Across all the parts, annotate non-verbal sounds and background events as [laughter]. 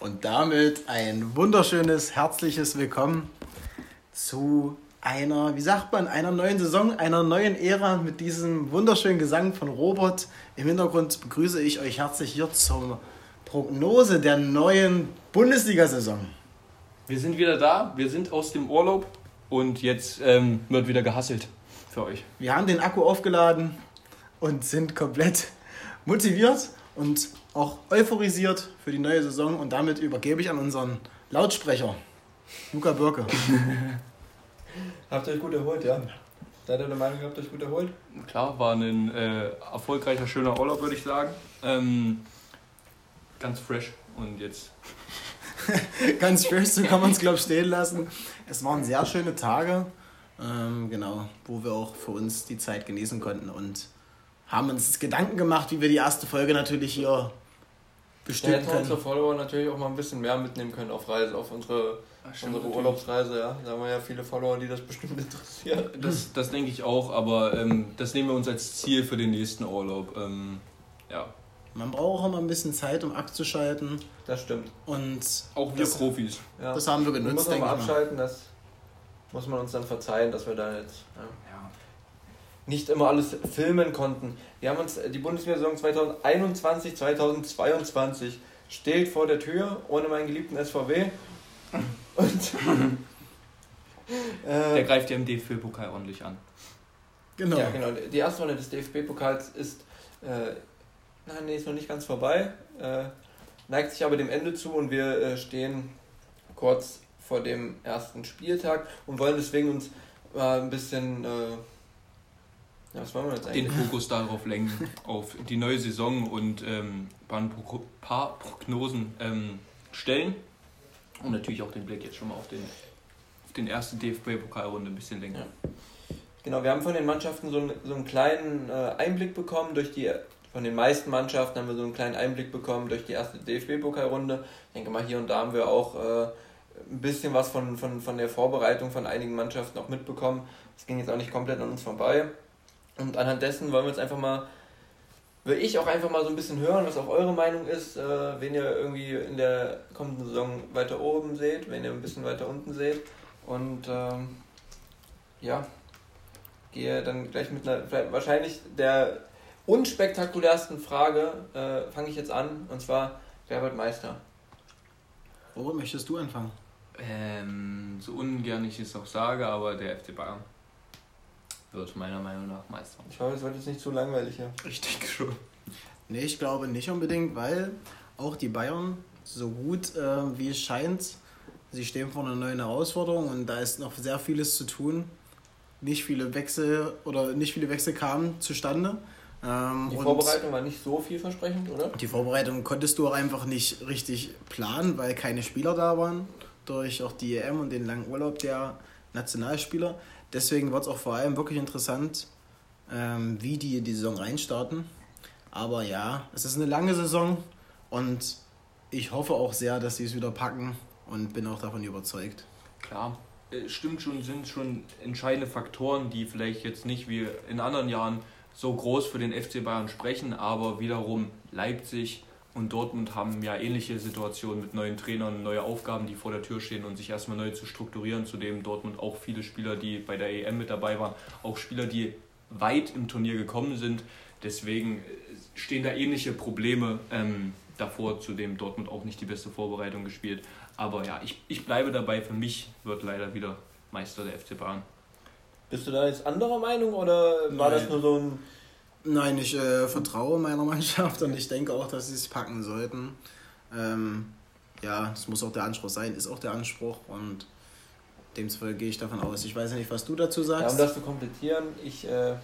Und damit ein wunderschönes, herzliches Willkommen zu einer, wie sagt man, einer neuen Saison, einer neuen Ära mit diesem wunderschönen Gesang von Robert. Im Hintergrund begrüße ich euch herzlich hier zur Prognose der neuen Bundesliga-Saison. Wir sind wieder da, wir sind aus dem Urlaub und jetzt ähm, wird wieder gehasselt für euch. Wir haben den Akku aufgeladen und sind komplett motiviert und auch euphorisiert für die neue Saison. Und damit übergebe ich an unseren Lautsprecher, Luca Birke. [laughs] habt ihr euch gut erholt, ja? Seid ihr der Meinung, habt ihr euch gut erholt? Klar, war ein äh, erfolgreicher, schöner Urlaub, würde ich sagen. Ähm, ganz fresh und jetzt. [laughs] ganz fresh, so kann man es, glaube ich, stehen lassen. Es waren sehr schöne Tage, ähm, genau, wo wir auch für uns die Zeit genießen konnten und haben uns Gedanken gemacht, wie wir die erste Folge natürlich hier bestimmen ja, können. unsere Follower natürlich auch mal ein bisschen mehr mitnehmen können auf Reise, auf unsere, Ach, unsere natürlich. Urlaubsreise. Ja. Da haben wir ja viele Follower, die das bestimmt [laughs] interessieren. Das, das denke ich auch, aber ähm, das nehmen wir uns als Ziel für den nächsten Urlaub. Ähm, ja. Man braucht auch mal ein bisschen Zeit, um abzuschalten. Das stimmt. Und auch wir das, Profis. Ja. Das haben wir genutzt. Man muss auch mal abschalten, das muss man uns dann verzeihen, dass wir da jetzt. Ja. ja nicht immer alles filmen konnten. Wir haben uns die Bundesliga-Saison 2021, 2022 steht vor der Tür ohne meinen geliebten SVW. [laughs] Und äh, der greift ja im DFB-Pokal ordentlich an. Genau. Ja, genau. Die erste Runde des DFB-Pokals ist, äh, nein, nee, ist noch nicht ganz vorbei, äh, neigt sich aber dem Ende zu und wir äh, stehen kurz vor dem ersten Spieltag und wollen deswegen uns mal ein bisschen äh, ja, was wollen wir jetzt eigentlich? Den Fokus darauf lenken, auf die neue Saison und ähm, ein paar Prognosen ähm, stellen. Und natürlich auch den Blick jetzt schon mal auf den, auf den ersten DFB-Pokalrunde ein bisschen lenken. Ja. Genau, wir haben von den Mannschaften so einen, so einen kleinen äh, Einblick bekommen durch die von den meisten Mannschaften haben wir so einen kleinen Einblick bekommen durch die erste DFB-Pokalrunde. Ich denke mal, hier und da haben wir auch äh, ein bisschen was von, von, von der Vorbereitung von einigen Mannschaften auch mitbekommen. Das ging jetzt auch nicht komplett an uns vorbei. Und anhand dessen wollen wir jetzt einfach mal, will ich auch einfach mal so ein bisschen hören, was auch eure Meinung ist, äh, wen ihr irgendwie in der kommenden Saison weiter oben seht, wenn ihr ein bisschen weiter unten seht. Und ähm, ja, gehe dann gleich mit einer, wahrscheinlich der unspektakulärsten Frage, äh, fange ich jetzt an, und zwar, wer wird Meister? Wo möchtest du anfangen? Ähm, so ungern ich es auch sage, aber der FC Bayern wird meiner Meinung nach Meister. Ich hoffe, es wird jetzt nicht zu langweilig hier. Ich denke schon. Nee, ich glaube nicht unbedingt, weil auch die Bayern, so gut äh, wie es scheint, sie stehen vor einer neuen Herausforderung und da ist noch sehr vieles zu tun. Nicht viele Wechsel oder nicht viele Wechsel kamen zustande. Ähm, die Vorbereitung war nicht so vielversprechend, oder? Die Vorbereitung konntest du auch einfach nicht richtig planen, weil keine Spieler da waren. Durch auch die EM und den langen Urlaub der Nationalspieler. Deswegen wird es auch vor allem wirklich interessant, ähm, wie die in die Saison reinstarten. Aber ja, es ist eine lange Saison und ich hoffe auch sehr, dass sie es wieder packen und bin auch davon überzeugt. Klar, äh, stimmt schon, sind schon entscheidende Faktoren, die vielleicht jetzt nicht wie in anderen Jahren so groß für den FC Bayern sprechen, aber wiederum Leipzig, und Dortmund haben ja ähnliche Situationen mit neuen Trainern, neue Aufgaben, die vor der Tür stehen und sich erstmal neu zu strukturieren. Zudem Dortmund auch viele Spieler, die bei der EM mit dabei waren, auch Spieler, die weit im Turnier gekommen sind. Deswegen äh, stehen da ähnliche Probleme ähm, davor, zudem Dortmund auch nicht die beste Vorbereitung gespielt. Aber ja, ich, ich bleibe dabei, für mich wird leider wieder Meister der FC Bayern. Bist du da jetzt anderer Meinung oder war Nein. das nur so ein Nein, ich äh, vertraue meiner Mannschaft [laughs] und ich denke auch, dass sie es packen sollten. Ähm, ja, es muss auch der Anspruch sein, ist auch der Anspruch und demzufolge gehe ich davon aus. Ich weiß nicht, was du dazu sagst. Ja, um das zu komplettieren, ich äh,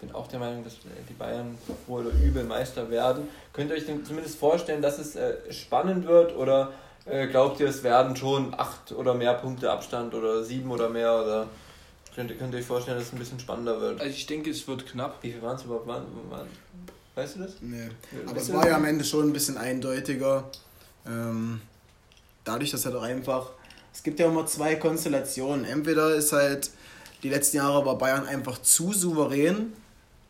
bin auch der Meinung, dass die Bayern wohl oder übel Meister werden. Könnt ihr euch zumindest vorstellen, dass es äh, spannend wird oder äh, glaubt ihr, es werden schon acht oder mehr Punkte Abstand oder sieben oder mehr oder Könnt, könnt ihr euch vorstellen, dass es ein bisschen spannender wird? Also ich denke, es wird knapp. Wie viel waren es überhaupt? Waren, waren, weißt du das? Nee. Aber es war ja am Ende schon ein bisschen eindeutiger. Ähm, dadurch, dass halt auch einfach. Es gibt ja immer zwei Konstellationen. Entweder ist halt Die letzten Jahre war Bayern einfach zu souverän.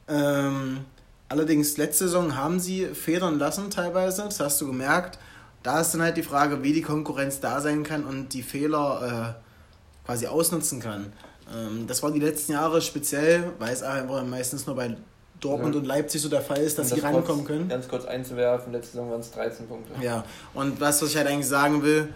Ähm, allerdings, letzte Saison haben sie federn lassen teilweise, das hast du gemerkt. Da ist dann halt die Frage, wie die Konkurrenz da sein kann und die Fehler äh, quasi ausnutzen kann. Ähm, das war die letzten Jahre speziell, weil es einfach meistens nur bei Dortmund ja. und Leipzig so der Fall ist, dass sie rankommen kurz, können. Ganz kurz einzuwerfen, letzte Saison waren es 13 Punkte. Ja, und was, was ich halt eigentlich sagen will,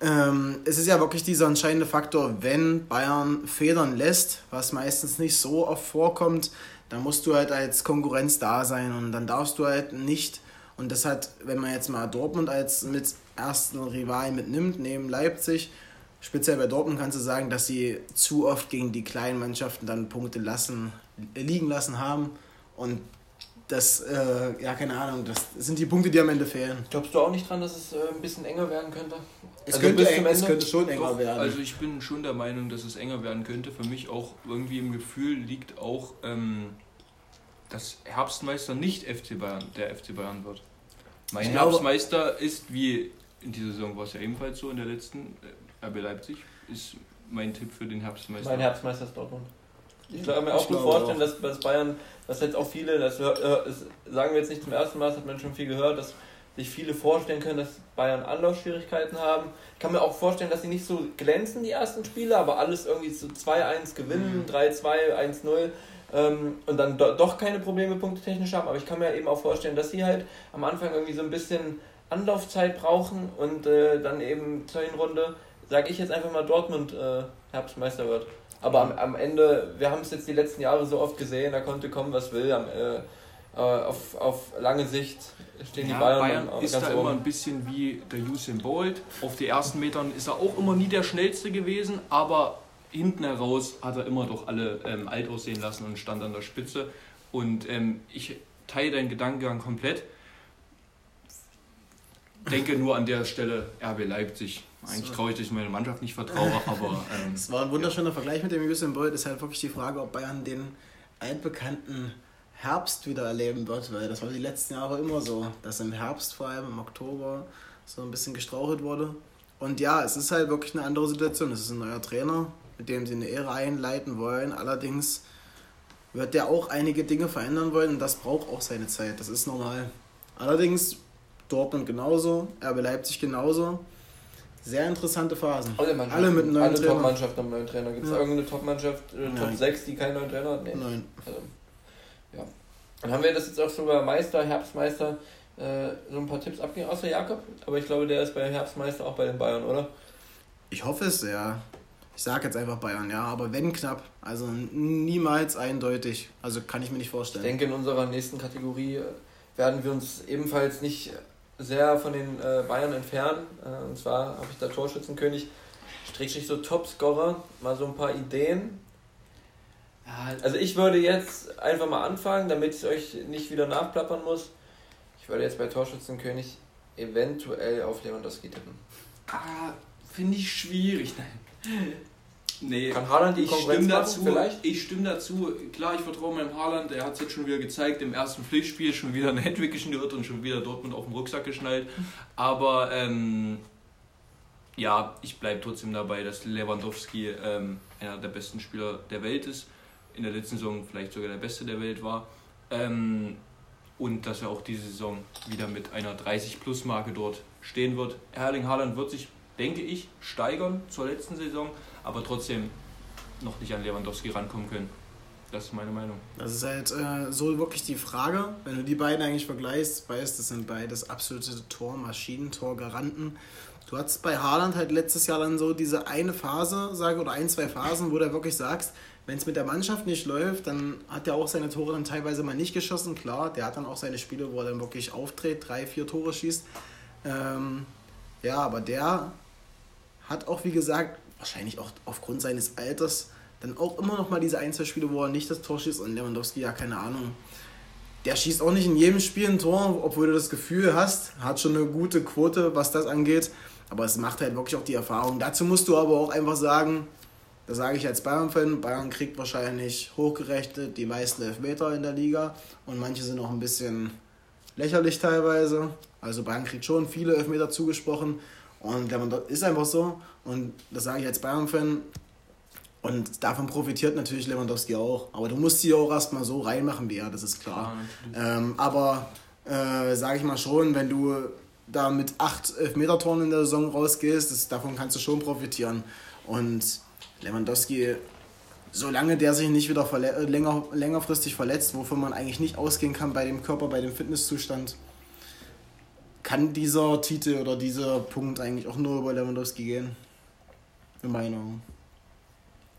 ähm, es ist ja wirklich dieser entscheidende Faktor, wenn Bayern Federn lässt, was meistens nicht so oft vorkommt, dann musst du halt als Konkurrenz da sein und dann darfst du halt nicht, und das hat, wenn man jetzt mal Dortmund als mit ersten Rival mitnimmt, neben Leipzig, speziell bei Dortmund kannst du sagen, dass sie zu oft gegen die kleinen Mannschaften dann Punkte lassen, liegen lassen haben und das, äh, ja, keine Ahnung, das sind die Punkte, die am Ende fehlen. Glaubst du auch nicht dran, dass es äh, ein bisschen enger werden könnte? Es, also könnte, eng, es könnte schon enger Doch, werden. Also ich bin schon der Meinung, dass es enger werden könnte. Für mich auch irgendwie im Gefühl liegt auch, ähm, dass Herbstmeister nicht FC Bayern, der FC Bayern wird. Mein ich Herbstmeister glaube, ist, wie in dieser Saison war es ja ebenfalls so, in der letzten äh, RB Leipzig, ist mein Tipp für den Herbstmeister. Mein Herbstmeister ist Dortmund. Ich kann mir auch gut vorstellen, auch. dass, dass Bayern, dass jetzt auch viele, das, äh, sagen wir jetzt nicht zum ersten Mal, das hat man schon viel gehört, dass sich viele vorstellen können, dass Bayern Anlaufschwierigkeiten haben. Ich kann mir auch vorstellen, dass sie nicht so glänzen, die ersten Spiele, aber alles irgendwie zu so 2-1 gewinnen, mhm. 3-2, 1-0 ähm, und dann do doch keine Probleme punktetechnisch haben. Aber ich kann mir eben auch vorstellen, dass sie halt am Anfang irgendwie so ein bisschen Anlaufzeit brauchen und äh, dann eben zur Hinrunde, sage ich jetzt einfach mal, Dortmund äh, Herbstmeister wird. Aber am, am Ende, wir haben es jetzt die letzten Jahre so oft gesehen, da konnte kommen, was will. Am, äh, äh auf, auf lange Sicht stehen ja, die Bayern, Bayern ist da oben. immer ein bisschen wie der Usain Bolt. Auf die ersten Metern ist er auch immer nie der schnellste gewesen, aber hinten heraus hat er immer doch alle ähm, alt aussehen lassen und stand an der Spitze. Und ähm, ich teile deinen Gedankengang komplett. Denke nur an der Stelle RB Leipzig. Eigentlich traurig, dass ich meiner Mannschaft nicht vertraue, [laughs] aber. Ähm, es war ein wunderschöner ja. Vergleich mit dem Usain Bolt. Es ist halt wirklich die Frage, ob Bayern den altbekannten Herbst wieder erleben wird, weil das war die letzten Jahre immer so, dass im Herbst, vor allem im Oktober, so ein bisschen gestrauchelt wurde. Und ja, es ist halt wirklich eine andere Situation. Es ist ein neuer Trainer, mit dem sie eine Ära einleiten wollen. Allerdings wird der auch einige Dinge verändern wollen und das braucht auch seine Zeit. Das ist normal. Allerdings Dortmund genauso, RB Leipzig genauso. Sehr interessante Phasen. Alle, Alle mit einem neuen alle Trainer. Top-Mannschaften haben neuen Trainer. Gibt es ja. irgendeine Top-Mannschaft, äh, Top 6, die keinen neuen Trainer hat? Nee. Nein. Also, ja. Dann haben wir das jetzt auch schon bei Meister, Herbstmeister, äh, so ein paar Tipps abgegeben, außer Jakob. Aber ich glaube, der ist bei Herbstmeister auch bei den Bayern, oder? Ich hoffe es, ja. Ich sage jetzt einfach Bayern, ja, aber wenn knapp. Also niemals eindeutig. Also kann ich mir nicht vorstellen. Ich denke, in unserer nächsten Kategorie äh, werden wir uns ebenfalls nicht sehr von den äh, Bayern entfernen. Äh, und zwar habe ich da Torschützenkönig, Strickstrich so Topscorer, mal so ein paar Ideen. Also ich würde jetzt einfach mal anfangen, damit ich euch nicht wieder nachplappern muss. Ich würde jetzt bei Torschützenkönig eventuell auf Lewandowski tippen. Ah, finde ich schwierig. Nein. Nee, Kann Haaland die Konkurrenz ich stimme dazu, vielleicht? Ich stimme dazu. Klar, ich vertraue meinem Haaland. Er hat es jetzt schon wieder gezeigt. Im ersten Pflichtspiel schon wieder eine Hattrick geschnürt und schon wieder Dortmund auf den Rucksack geschnallt. Aber ähm, ja, ich bleibe trotzdem dabei, dass Lewandowski ähm, einer der besten Spieler der Welt ist. In der letzten Saison vielleicht sogar der beste der Welt war. Ähm, und dass er auch diese Saison wieder mit einer 30-Plus-Marke dort stehen wird. Erling Haaland wird sich, denke ich, steigern zur letzten Saison aber trotzdem noch nicht an Lewandowski rankommen können. Das ist meine Meinung. Das ist halt äh, so wirklich die Frage, wenn du die beiden eigentlich vergleichst, weißt, das sind beides absolute Tormaschinen, Torgaranten. Du hattest bei Haaland halt letztes Jahr dann so diese eine Phase, sage oder ein, zwei Phasen, wo du wirklich sagst, wenn es mit der Mannschaft nicht läuft, dann hat er auch seine Tore dann teilweise mal nicht geschossen. Klar, der hat dann auch seine Spiele, wo er dann wirklich auftritt, drei, vier Tore schießt. Ähm, ja, aber der hat auch, wie gesagt, wahrscheinlich auch aufgrund seines Alters, dann auch immer noch mal diese ein, zwei Spiele, wo er nicht das Tor schießt und Lewandowski, ja, keine Ahnung. Der schießt auch nicht in jedem Spiel ein Tor, obwohl du das Gefühl hast, hat schon eine gute Quote, was das angeht. Aber es macht halt wirklich auch die Erfahrung. Dazu musst du aber auch einfach sagen, das sage ich als Bayern-Fan, Bayern kriegt wahrscheinlich hochgerechnet die meisten Elfmeter in der Liga und manche sind auch ein bisschen lächerlich teilweise. Also Bayern kriegt schon viele Elfmeter zugesprochen und ist einfach so. Und das sage ich als Bayern-Fan. Und davon profitiert natürlich Lewandowski auch. Aber du musst sie auch erstmal so reinmachen wie er, das ist klar. Ja, ähm, aber äh, sage ich mal schon, wenn du da mit acht Elfmeter-Toren in der Saison rausgehst, das, davon kannst du schon profitieren. Und Lewandowski, solange der sich nicht wieder verle länger, längerfristig verletzt, wovon man eigentlich nicht ausgehen kann bei dem Körper, bei dem Fitnesszustand, kann dieser Titel oder dieser Punkt eigentlich auch nur über Lewandowski gehen. In meiner Meinung.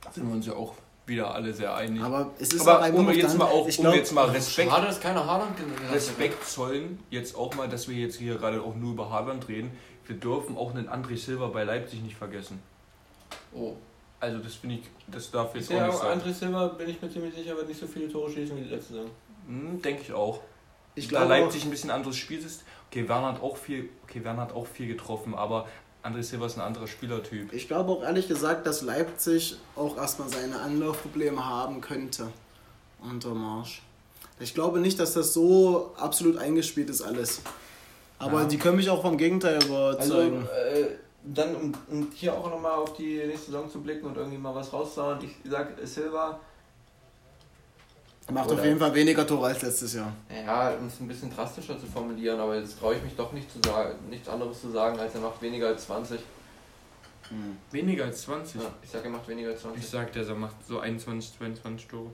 Da sind wir uns ja auch wieder alle sehr einig. Aber es ist Aber auch einfach um jetzt mal auch, ich um glaub, jetzt mal Respekt, Schade, dass keiner Haaland Respekt zollen, jetzt auch mal, dass wir jetzt hier gerade auch nur über Haaland reden. Wir dürfen auch einen André Silva bei Leipzig nicht vergessen. Oh. Also das finde ich, das darf jetzt Ja, auch nicht sein. André Silva bin ich mir ziemlich sicher, wird nicht so viele Tore schießen wie die letzte Saison. Hm, Denke ich auch. Ich da glaube Leipzig ein bisschen anderes Spiel ist. Okay, Werner hat auch viel, okay, Werner hat auch viel getroffen, aber André Silva ist ein anderer Spielertyp. Ich glaube auch ehrlich gesagt, dass Leipzig auch erstmal seine Anlaufprobleme haben könnte unter Marsch. Ich glaube nicht, dass das so absolut eingespielt ist alles. Aber Ja. die können mich auch vom Gegenteil Also, überzeugen. äh, dann, um, um hier auch nochmal auf die nächste Saison zu blicken und irgendwie mal was rauszuhauen, ich sag Silva, Macht oder- auf jeden Fall weniger Tore als letztes Jahr. ja, um es ein bisschen drastischer zu formulieren, aber jetzt traue ich mich doch nicht zu sagen, nichts anderes zu sagen, als er macht weniger als 20. Weniger als 20. Ja, ich sag, er macht weniger als 20. Ich sag, der macht so 21, 22 Tore.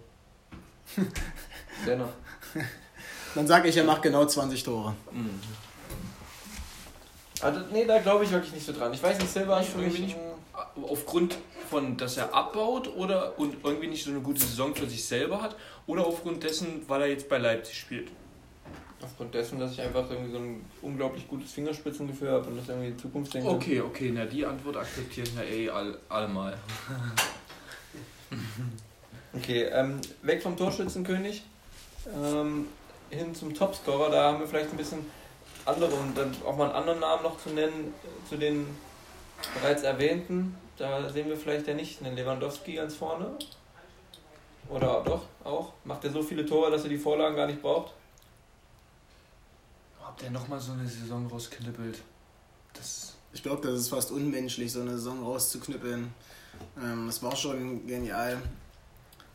[laughs] Dennoch. Dann sage ich, er macht genau 20 Tore. Mhm. Also, nee, da glaube ich wirklich nicht so dran. Ich weiß nicht, Silva ist für mich irgendwie nicht. Aufgrund von, dass er abbaut oder und irgendwie nicht so eine gute Saison für sich selber hat oder aufgrund dessen, weil er jetzt bei Leipzig spielt. Aufgrund dessen, dass ich einfach irgendwie so ein unglaublich gutes Fingerspitzengefühl habe und das irgendwie in Zukunft denke. Okay, okay, na die Antwort akzeptieren wir eh all, allemal. [laughs] Okay, ähm, weg vom Torschützenkönig ähm, hin zum Topscorer. Da haben wir vielleicht ein bisschen andere und dann auch mal einen anderen Namen noch zu nennen, zu den bereits erwähnten. Da sehen wir vielleicht ja nicht einen Lewandowski ganz vorne. Oder doch auch? Macht er so viele Tore, dass er die Vorlagen gar nicht braucht? Ob der nochmal so eine Saison rausknibbelt? Das. Ich glaube, das ist fast unmenschlich, so eine Saison rauszuknüppeln. Ähm, das war schon genial.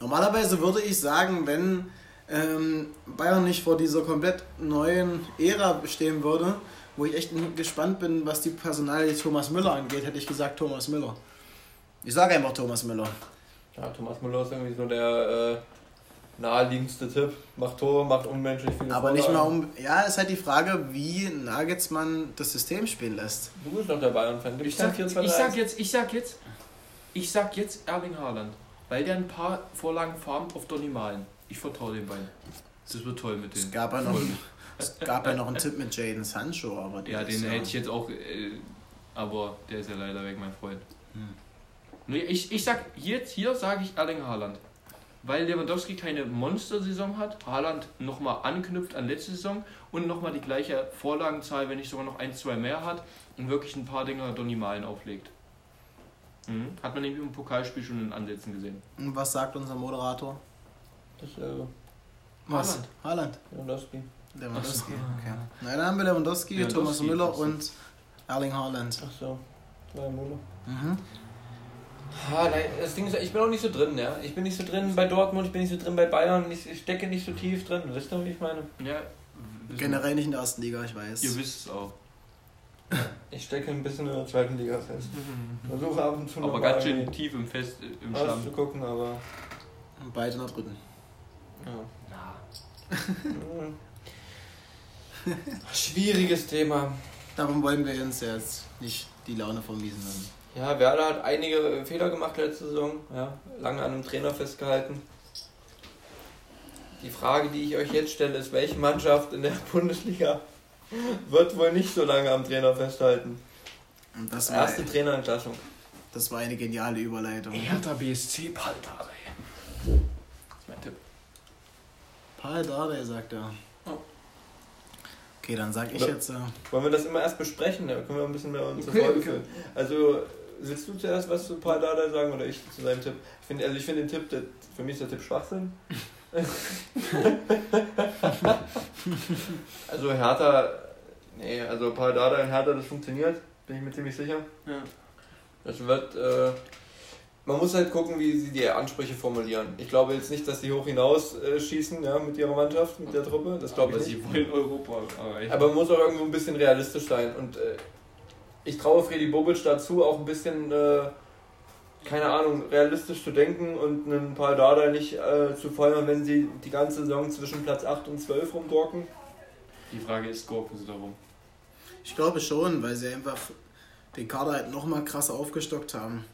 Normalerweise würde ich sagen, wenn ähm, Bayern nicht vor dieser komplett neuen Ära stehen würde, wo ich echt gespannt bin, was die Personalie Thomas Müller angeht, hätte ich gesagt Thomas Müller. Ich sage einfach Thomas Müller. Ja, Thomas Müller ist irgendwie so der äh, naheliegendste Tipp. Macht Tore, macht unmenschlich viele Aber nicht Vorlagen. mal um. Ja, ist halt die Frage, wie Nagelsmann das System spielen lässt. Du bist doch der Bayern-Fan. Ich sag, 4 ich sag jetzt, ich sag jetzt, ich sag jetzt Erling Haaland, weil der ein paar Vorlagen farmt auf Donny Malen. Ich vertraue den beiden. Das wird toll mit Es denen. gab ja noch, es gab ja noch einen Tipp mit Jaden Sancho, aber der Ja, ist den hätte ich jetzt auch, äh, aber der ist ja leider weg, mein Freund. Hm. Nee, ich, ich sag, jetzt hier sage ich Erling Haaland. Weil Lewandowski keine Monstersaison hat, Haaland nochmal anknüpft an letzte Saison und nochmal die gleiche Vorlagenzahl, wenn nicht sogar noch ein, zwei mehr hat und wirklich ein paar Dinger Donny Malen auflegt. Mhm. Hat man nämlich im Pokalspiel schon in Ansätzen gesehen. Und was sagt unser Moderator? Dasselbe. Was? Haaland. Haaland. Lewandowski. Lewandowski. So. Okay. Na, dann haben wir Lewandowski, Lewandowski, Thomas Müller und Erling Haaland. Ach so. Zwei Müller. Mhm. Ah, nein, das Ding ist, ich bin auch nicht so drin, ja. Ich bin nicht so drin bei Dortmund, ich bin nicht so drin bei Bayern, ich ich stecke nicht so tief drin. Wisst ihr, wie ich meine? Ja, Generell nicht in der ersten Liga, ich weiß. Ihr wisst es auch. [laughs] Ich stecke ein bisschen in der zweiten Liga fest. [laughs] Versuche ab und zu noch Aber mal ganz schön tief im Fest, äh, im Schlamm. zu gucken, aber. Beide in der dritten. Ja. Na. [laughs] Schwieriges Thema. Darum wollen wir uns jetzt nicht die Laune vermiesen lassen. Ja, Werder hat einige Fehler gemacht letzte Saison. Ja, lange an einem Trainer festgehalten. Die Frage, die ich euch jetzt stelle, ist, welche Mannschaft in der [laughs] Bundesliga wird wohl nicht so lange am Trainer festhalten? Und das war, Erste Trainerentlassung. das war eine geniale Überleitung. Hertha BSC Paltare. Das ist mein Tipp. Paul Dardai, sagt er. Oh. Okay, dann sag ich jetzt. Äh, Wollen wir das immer erst besprechen? Da können wir ein bisschen mehr uns [laughs] zur Folge. Also, willst du zuerst was zu Paul Dardai sagen oder ich zu seinem Tipp? Ich finde also ich finde den Tipp, der, für mich ist der Tipp Schwachsinn. [laughs] also Hertha, nee, also Paul Dardai und Hertha, das funktioniert, bin ich mir ziemlich sicher. Ja. Das wird, äh, man muss halt gucken, wie sie die Ansprüche formulieren. Ich glaube jetzt nicht, dass sie hoch hinaus äh, schießen ja, mit ihrer Mannschaft, mit der Truppe. Das glaube ich Aber nicht. sie wollen Europa erreichen. Aber man muss auch irgendwo ein bisschen realistisch sein. Und äh, ich traue Freddy Bobic dazu, auch ein bisschen, äh, keine Ahnung, realistisch zu denken und einen Paul Dardai nicht äh, zu feuern, wenn sie die ganze Saison zwischen Platz 8 und 12 rumdorken. Die Frage ist, gurken sie darum? Ich glaube schon, weil sie einfach den Kader halt nochmal krass aufgestockt haben.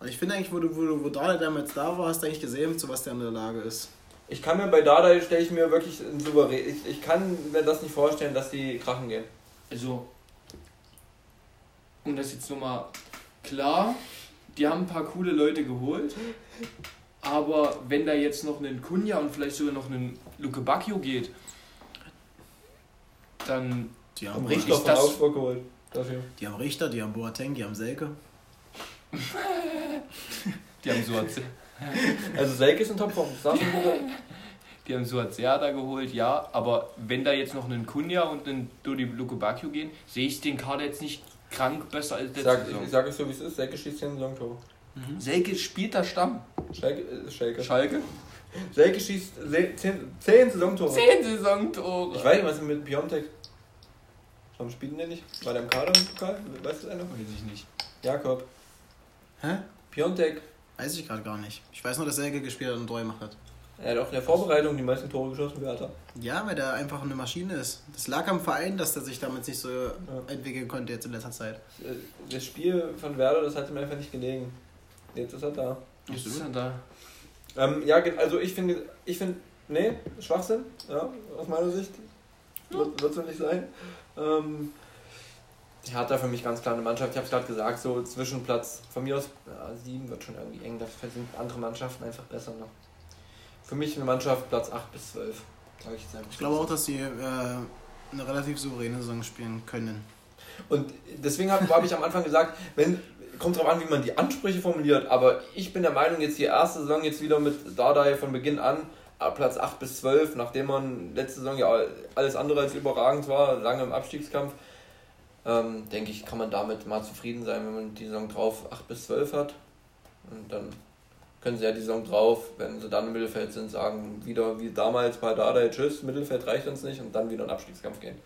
Und ich finde eigentlich, wo, du, wo, du, wo Dardai damals da war, hast du eigentlich gesehen, zu was der in der Lage ist. Ich kann mir bei Dardai, stelle ich mir wirklich souverän. Ich, ich kann mir das nicht vorstellen, dass die krachen gehen. Also, um das jetzt nochmal klar, die haben ein paar coole Leute geholt, aber wenn da jetzt noch ein Kunja und vielleicht sogar noch ein Luke Bacchio geht, dann Die haben, Richter ist von das- Augsburg geholt. Dafür. die haben Richter, die haben Boateng, die haben Selke. die haben Suaz, Also Selke ist in Topform. Die haben Suazea da geholt, ja, aber wenn da jetzt noch ein Kunja und ein Dodi Luke Bacchio gehen, sehe ich den Kader jetzt nicht krank besser als Ich letzte sag, Saison. ich sag es so, wie es ist. Selke schießt 10 Saisontore. Selke spielt da Stamm. Schalke, äh, Schalke. Schalke? Selke schießt 10, 10 Saisontore. Zehn Saisontore. Ich weiß nicht, was ist mit Piontek? Warum spielt der nicht? War der im Kader im Pokal? Weißt du einer? Weiß ich nicht. Jakob. Hä? Piontek. Weiß ich gerade gar nicht. Ich weiß nur, dass Selke gespielt hat und Tor gemacht hat. Er hat auch in der Vorbereitung die meisten Tore geschossen, hat er? Ja, weil der einfach eine Maschine ist. Das lag am Verein, dass der sich damit nicht so entwickeln konnte jetzt in letzter Zeit. Äh, Das Spiel von Werder, das hat ihm einfach nicht gelegen. Jetzt ist er da. Was ist denn da? Ähm, ja, also ich finde, ich finde, nee, Schwachsinn, ja, aus meiner Sicht. Wird, wird so nicht sein. Ähm, die hat da für mich ganz klar eine Mannschaft, ich habe es gerade gesagt, so zwischen Platz, von mir aus, ja, sieben wird schon irgendwie eng, dafür sind andere Mannschaften einfach besser noch. Für mich eine Mannschaft Platz 8 bis 12, sage ich jetzt einfach. Ich glaube auch, dass sie äh, eine relativ souveräne Saison spielen können. Und deswegen habe hab ich am Anfang gesagt, wenn kommt drauf an, wie man die Ansprüche formuliert, aber ich bin der Meinung, jetzt die erste Saison jetzt wieder mit Dardai von Beginn an, ab Platz 8 bis 12, nachdem man letzte Saison ja alles andere als überragend war, lange im Abstiegskampf, ähm, denke ich, kann man damit mal zufrieden sein, wenn man die Saison drauf 8 bis 12 hat. Und dann können sie ja die Saison drauf, wenn sie dann im Mittelfeld sind, sagen, wieder wie damals bei Dardai, tschüss, Mittelfeld reicht uns nicht und dann wieder in den Abstiegskampf gehen.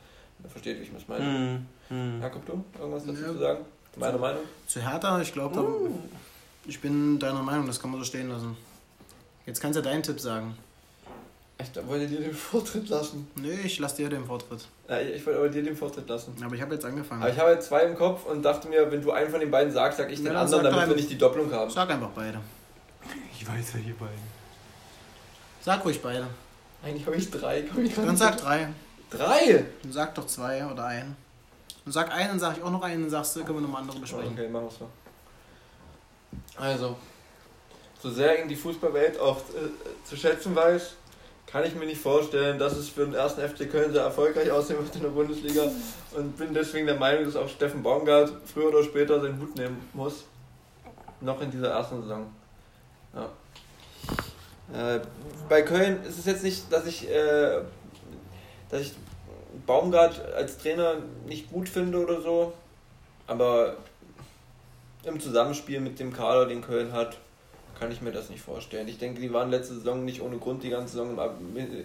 Versteht, wie ich das meine. Jakob, du? Irgendwas dazu Ja. zu sagen? Meine Meinung? Zu Hertha, ich glaube, da- ich bin deiner Meinung, das kann man so stehen lassen. Jetzt kannst du deinen Tipp sagen. Ich wollte dir den Vortritt lassen. Nee, ich lasse dir den Vortritt. Ja, ich wollte aber dir den Vortritt lassen. Aber ich habe jetzt angefangen. Aber ich habe jetzt zwei im Kopf und dachte mir, wenn du einen von den beiden sagst, sag ich Ja, den anderen, damit wir nicht die Doppelung haben. Sag einfach beide. Ich weiß ja hier beiden. Sag ruhig beide. Eigentlich habe ich drei. Komm ich Dann sag drei. Drei? Dann sag doch zwei oder einen. Und sag einen, dann sag ich auch noch einen, dann sagst du, können wir nochmal andere besprechen. Okay, machen wir so. Also, so sehr ihn die Fußballwelt auch äh, zu schätzen weiß, kann ich mir nicht vorstellen, dass es für den ersten FC Köln sehr erfolgreich aussehen wird in der Bundesliga und bin deswegen der Meinung, dass auch Steffen Baumgart früher oder später seinen Hut nehmen muss. Noch in dieser ersten Saison. Ja. Äh, bei Köln ist es jetzt nicht, dass ich, äh, dass ich Baumgart als Trainer nicht gut finde oder so, aber im Zusammenspiel mit dem Kader, den Köln hat, kann ich mir das nicht vorstellen. Ich denke, die waren letzte Saison nicht ohne Grund die ganze Saison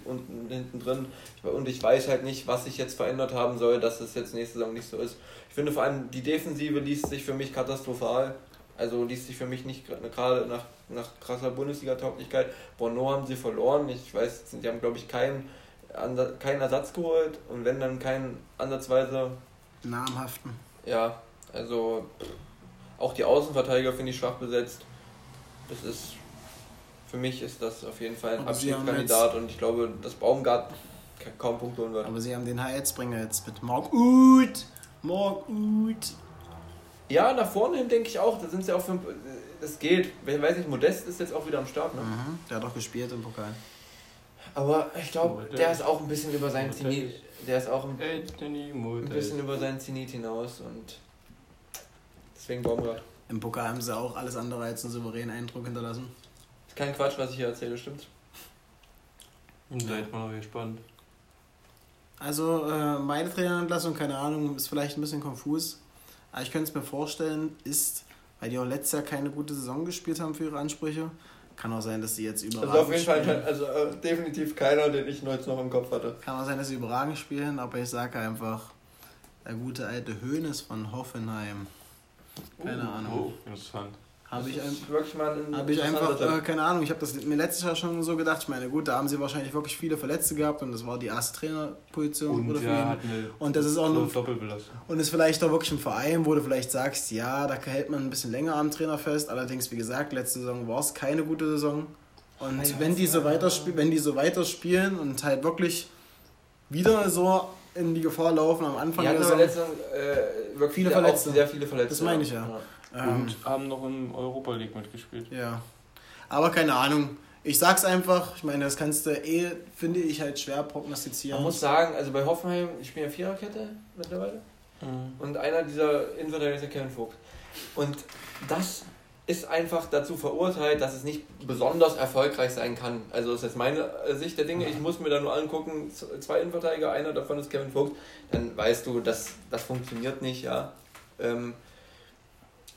unten hinten drin. Und ich weiß halt nicht, was sich jetzt verändert haben soll, dass das jetzt nächste Saison nicht so ist. Ich finde vor allem, die Defensive liest sich für mich katastrophal. Also liest sich für mich nicht gerade nach, nach krasser Bundesliga-Tauglichkeit. Bono haben sie verloren. Ich weiß, die haben, glaube ich, keinen, keinen Ersatz geholt. Und wenn dann keinen ansatzweise Namhaften. ja, also auch die Außenverteidiger finde ich schwach besetzt. Das ist für mich ist das auf jeden Fall ein sie Abschiedskandidat und ich glaube, dass Baumgart ka- kaum Punkte holen wird. Aber sie haben den HR-Springer jetzt mit Uth. Mark Uth. Ja, nach vorne hin denke ich auch, da sind sie auch für das geht. Ich weiß nicht, Modest ist jetzt auch wieder am Start, ne? Mhm, der hat auch gespielt im Pokal. Aber ich glaube, der ist auch ein bisschen über seinen Modest. Zenit, der ist auch ein, ein bisschen über seinen Zenit hinaus und deswegen Baumgart. Im Pokal haben sie auch alles andere als einen souveränen Eindruck hinterlassen. Ist kein Quatsch, was ich hier erzähle, stimmt? Seid mal gespannt. Also äh, meine Trainerentlassung, keine Ahnung, ist vielleicht ein bisschen konfus. Aber ich könnte es mir vorstellen, ist, weil die auch letztes Jahr keine gute Saison gespielt haben für ihre Ansprüche. Kann auch sein, dass sie jetzt überragend Also auf jeden Fall, spielen. also äh, definitiv keiner, den ich jetzt noch im Kopf hatte. Kann auch sein, dass sie überragend spielen, aber ich sage einfach, der gute alte Hönes von Hoffenheim. Keine Ahnung. Oh, interessant. Habe ich, ein, hab ich einfach, äh, keine Ahnung, ich habe das mir letztes Jahr schon so gedacht. Ich meine, gut, da haben sie wahrscheinlich wirklich viele Verletzte gehabt und das war die erste Trainerposition. Und eine Und das ist auch nur. Und ist vielleicht auch wirklich ein Verein, wo du vielleicht sagst, ja, da hält man ein bisschen länger am Trainer fest. Allerdings, wie gesagt, letzte Saison war es keine gute Saison. Und Ja, wenn die so ja. weiterspielen, wenn die so weiterspielen und halt wirklich wieder so in die Gefahr laufen am Anfang der Saison, letztens äh, Viele Verletzte. sehr viele Verletzte. Das meine ich ja. Ähm, Und haben noch in Europa League mitgespielt. ja. Aber keine Ahnung. Ich sag's einfach, ich meine, das kannst du eh, finde ich, halt schwer prognostizieren. Man muss sagen, also bei Hoffenheim, ich spiele ja Viererkette mittlerweile. Und einer dieser Innenverteidiger ist der Kevin Vogt. Und das ist einfach dazu verurteilt, dass es nicht besonders erfolgreich sein kann. Also das ist jetzt meine Sicht der Dinge. Ich muss mir da nur angucken, zwei Innenverteidiger, einer davon ist Kevin Vogt. Dann weißt du, das, das funktioniert nicht, ja. Ähm,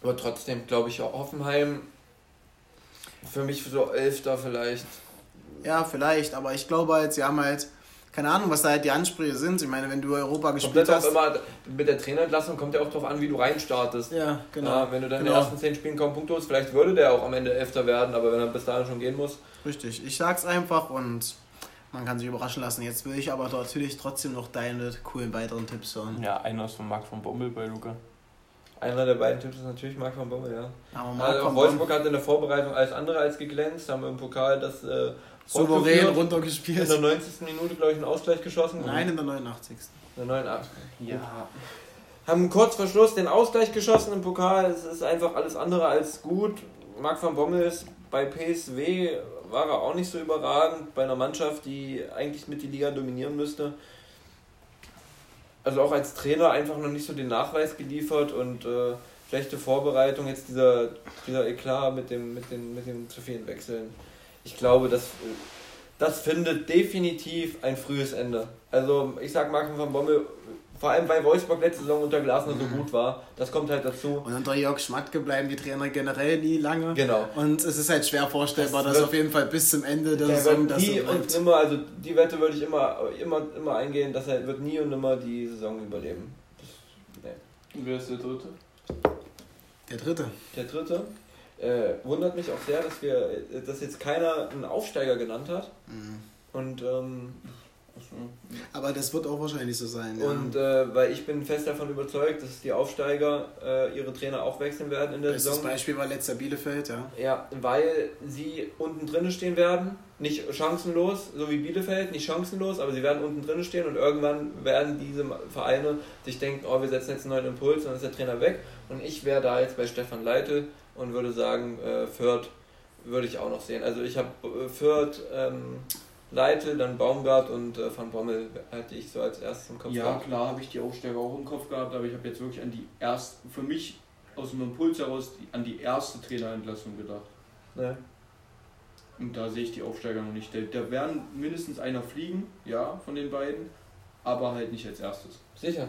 aber trotzdem glaube ich, Hoffenheim für mich so Elfter vielleicht. Ja, vielleicht, aber ich glaube halt, sie haben halt, keine Ahnung, was da halt die Ansprüche sind. Ich meine, wenn du Europa Kommt gespielt auch hast. immer, mit der Trainerentlassung kommt ja auch darauf an, wie du reinstartest. Ja, genau. Ja, wenn du dann in Genau. den ersten zehn Spielen kaum Punkte holst, vielleicht würde der auch am Ende Elfter werden, aber wenn er bis dahin schon gehen muss. Richtig, ich sag's einfach und man kann sich überraschen lassen. Jetzt will ich aber natürlich trotzdem noch deine coolen weiteren Tipps hören. Ja, einer ist von Marc von Bommel bei Luca. Einer der beiden Tipps ist natürlich Marc van Bommel, ja. Aber Marc Also Wolfsburg hat in der Vorbereitung alles andere als geglänzt, haben im Pokal das äh, souverän fortgeführt. in runtergespielt. der 90. Minute, glaube ich, einen Ausgleich geschossen. Nein, in der 89. In der 89. Ja. Haben kurz vor Schluss den Ausgleich geschossen im Pokal. Es ist einfach alles andere als gut. Marc van Bommel ist bei PSW war er auch nicht so überragend bei einer Mannschaft, die eigentlich mit die Liga dominieren müsste. Also auch als Trainer einfach noch nicht so den Nachweis geliefert und äh, schlechte Vorbereitung, jetzt dieser, dieser Eklat mit dem, mit, den, mit den zu vielen Wechseln. Ich glaube, das, das findet definitiv ein frühes Ende. Also ich sag Marc van Bommel, vor allem weil Wolfsburg letzte Saison unter Glasner so gut war, das kommt halt dazu. Und unter Jörg Schmatke bleiben die Trainer generell nie lange. Genau. Und es ist halt schwer vorstellbar, Das dass auf jeden Fall bis zum Ende der Der Saison das nie so und immer, also die Wette würde ich immer, immer, immer eingehen, dass er wird nie und nimmer die Saison überleben. Das, nee. Wer ist der dritte? Der dritte. Der dritte äh, wundert mich auch sehr, dass wir, dass jetzt keiner einen Aufsteiger genannt hat. Mhm. Und, ähm, Aber das wird auch wahrscheinlich so sein. Ja. und äh, weil ich bin fest davon überzeugt, dass die Aufsteiger äh, ihre Trainer auch wechseln werden in der Bestes Saison. Beispiel war letzter Bielefeld, ja. Ja, weil sie unten drinnen stehen werden, nicht chancenlos, so wie Bielefeld, nicht chancenlos, aber sie werden unten drinnen stehen und irgendwann werden diese Vereine sich denken, oh, wir setzen jetzt einen neuen Impuls, dann ist der Trainer weg. Und ich wäre da jetzt bei Stefan Leitl und würde sagen, äh, Fürth würde ich auch noch sehen. Also ich habe äh, Fürth, ähm, Leitl, dann Baumgart und äh, Van Bommel hatte ich so als erstes im Kopf. Ja, gehabt. klar habe ich die Aufsteiger auch im Kopf gehabt, aber ich habe jetzt wirklich an die erste, für mich aus dem Impuls heraus, die, an die erste Trainerentlassung gedacht. Ne? Und da sehe ich die Aufsteiger noch nicht. Da, da werden mindestens einer fliegen, ja, von den beiden, aber halt nicht als erstes. Sicher.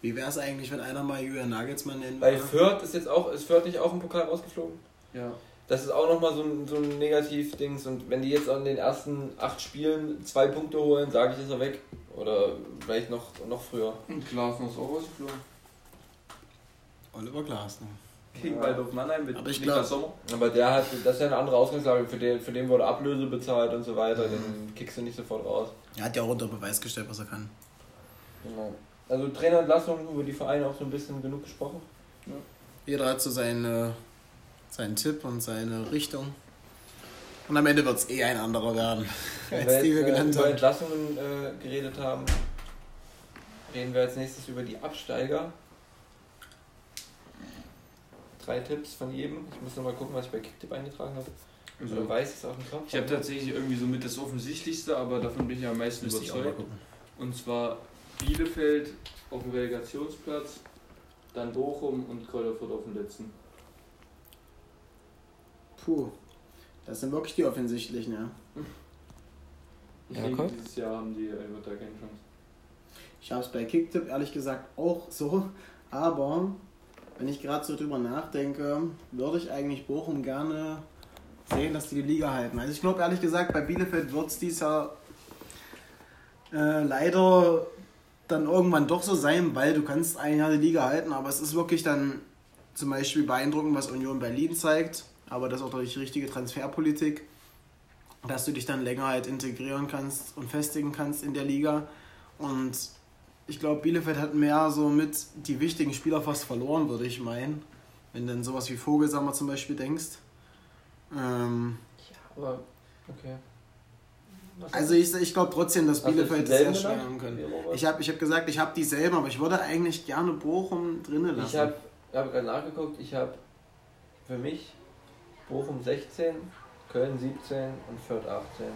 Wie wäre es eigentlich, wenn einer mal Julian Nagelsmann nennen Bei würde? Fürth ist jetzt auch, ist Fürth nicht auch im Pokal rausgeflogen? Ja. Das ist auch nochmal so ein, so ein Negativ-Dings. Und wenn die jetzt an den ersten acht Spielen zwei Punkte holen, sage ich, ist er weg. Oder vielleicht noch, noch früher. Und Glasner ist auch rausgeflogen. Oliver Glasner. Gegen Ja. Waldorf Mannheim mit Aber ich Niklas glaub- Sommer. Aber der hat, das ist ja eine andere Ausgangslage. Für den, für den wurde Ablöse bezahlt und so weiter. Den kickst du nicht sofort raus. Er hat ja auch unter Beweis gestellt, was er kann. Genau. Also Trainerentlassung, über die Vereine auch so ein bisschen genug gesprochen. Jeder hat so seine, seinen Tipp und seine Richtung. Und am Ende wird es eh ein anderer werden, Wenn [laughs] als die wir jetzt, äh, genannt über haben. Entlassungen äh, geredet haben, reden wir als nächstes über die Absteiger. Drei Tipps von jedem. Ich muss nochmal gucken, was ich bei Kicktipp eingetragen habe. Also, Oder weiß ich es auf dem Kopf? ich habe tatsächlich irgendwie so mit das Offensichtlichste, aber davon bin ich am meisten überzeugt. Und zwar Bielefeld auf dem Relegationsplatz, dann Bochum und Kräuter Fürth auf dem letzten. Puh, das sind wirklich die offensichtlichen, ja. Ich Ja, denke, dieses Jahr haben die da keine Chance. Ich habe es bei Kicktipp ehrlich gesagt auch so, aber wenn ich gerade so drüber nachdenke, würde ich eigentlich Bochum gerne sehen, dass die die Liga halten. Also ich glaube ehrlich gesagt, bei Bielefeld wird es dieses Jahr äh, leider dann irgendwann doch so sein, weil du kannst ein Jahr die Liga halten, aber es ist wirklich dann zum Beispiel beeindruckend, was Union Berlin zeigt, aber das auch durch die richtige Transferpolitik, dass du dich dann länger halt integrieren kannst und festigen kannst in der Liga und ich glaube, Bielefeld hat mehr so mit die wichtigen Spieler fast verloren, würde ich meinen. Wenn du dann sowas wie Vogelsammer zum Beispiel denkst. Ähm, ja, aber okay. Also ich, ich glaube trotzdem, dass Bielefeld das sehr schwer haben können. Ich habe ich hab gesagt, ich habe dieselben, aber ich würde eigentlich gerne Bochum drinnen lassen. Ich habe hab gerade nachgeguckt, ich habe für mich Bochum 16, Köln 17 und Fürth 18.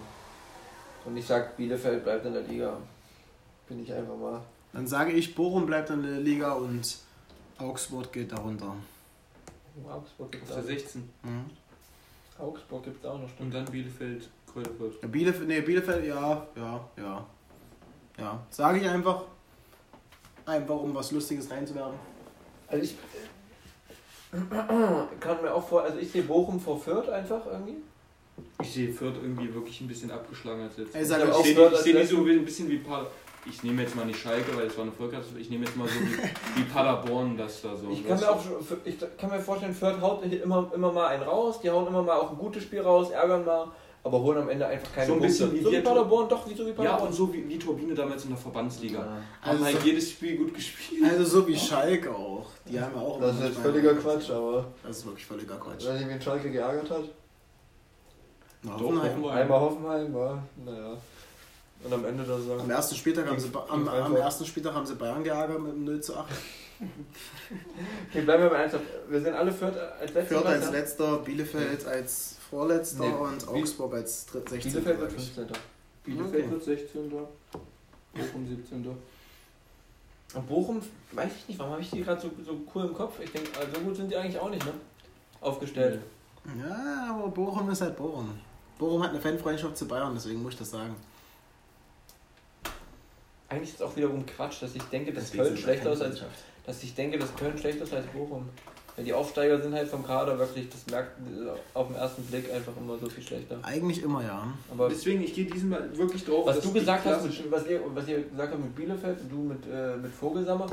Und ich sag, Bielefeld bleibt in der Liga. Bin ich einfach mal. Dann sage ich, Bochum bleibt in der Liga und Augsburg geht darunter. Augsburg gibt es 16. Mhm. Augsburg gibt es auch noch. Stimmt. Und dann Bielefeld, Kräuterfurt. Ja, Bielefeld, nee, Bielefeld, ja, ja, ja. Ja, sage ich einfach. Einfach, um was Lustiges reinzuwerfen. Also ich kann mir auch vor, also ich sehe Bochum vor Fürth einfach irgendwie. Ich sehe Fürth irgendwie wirklich ein bisschen abgeschlagen als jetzt. Ich, ich, ich sehe die, seh die so ein bisschen wie Pader. Ich nehme jetzt mal nicht Schalke, weil es war eine Vollkatastrophe. Ich nehme jetzt mal so wie, [laughs] wie Paderborn, das da so. Ich kann, mir auch, ich kann mir vorstellen, Fürth haut immer, immer mal einen raus, die hauen immer mal auch ein gutes Spiel raus, ärgern mal aber holen am Ende einfach keine so ein bisschen Punkte. Wie so wie Paderborn, doch, wie so wie Paderborn. Ja, und so wie, wie Turbine damals in der Verbandsliga. Ja. Haben also halt jedes Spiel gut gespielt. Also so wie Schalke auch. Die haben auch. Das ist jetzt völliger Quatsch, aber. Das ist wirklich völliger Quatsch. Wenn ich wen Schalke geärgert hat? Na, Hoffenheim. Hoffenheim. Einmal Hoffenheim war, naja. Und am Ende da sagen. Am ersten Spieltag haben sie, am, am ersten Spieltag haben sie Bayern geärgert mit dem 0 zu 8. okay, bleiben wir bei ernsthaft. Wir sind alle Fürth als letzter. Fürth als letzter, Bielefeld als Vorletzter nee. und Augsburg als 16. Bielefeld wird 15. Bielefeld okay. wird 16. Bochum 17. Und Bochum, weiß ich nicht, warum habe ich die gerade so, so cool im Kopf? Ich denke, so gut sind die eigentlich auch nicht, ne? Aufgestellt. Ja, aber Bochum ist halt Bochum. Bochum hat eine Fanfreundschaft zu Bayern, deswegen muss ich das sagen. Eigentlich ist es auch wiederum Quatsch, dass ich denke, dass Köln schlechter ist als. Dass ich denke, dass Köln schlechter ist als Bochum. Ja, die Aufsteiger sind halt vom Kader wirklich, das merkt auf den ersten Blick einfach immer so viel schlechter. Eigentlich immer, ja. Aber Deswegen, ich gehe diesmal wirklich drauf. Was du gesagt hast, mit, was, ihr, was ihr gesagt habt mit Bielefeld und du mit, äh, mit Vogelsammer,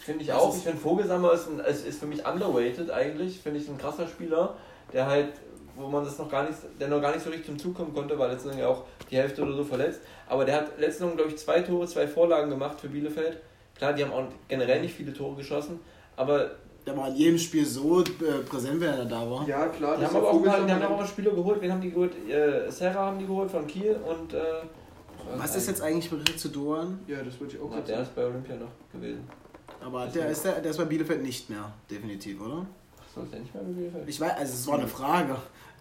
finde ich das auch. Ich finde Vogelsammer ist, ein, ist, ist für mich underweighted eigentlich. Finde ich ein krasser Spieler, der halt, wo man das noch gar nicht, der noch gar nicht so richtig zum Zug kommen konnte, weil letztens ja auch die Hälfte oder so verletzt. Aber der hat letztens, glaube ich, zwei Tore, zwei Vorlagen gemacht für Bielefeld. Klar, die haben auch generell nicht viele Tore geschossen, aber der war in jedem Spiel so äh, präsent, wenn er da war. Ja, klar. Die haben aber auch, mal, die haben auch mal Spieler geholt. Wen haben die geholt? Äh, Serra haben die geholt von Kiel und. Äh, was ist jetzt eigentlich mit zu Doan? Ja, das würde ich auch sagen. Der ist bei Olympia noch gewesen. Aber der ist, der, der ist bei Bielefeld nicht mehr, definitiv, oder? Ach so, ist der nicht mehr bei Bielefeld? Ich weiß, also es war eine Frage.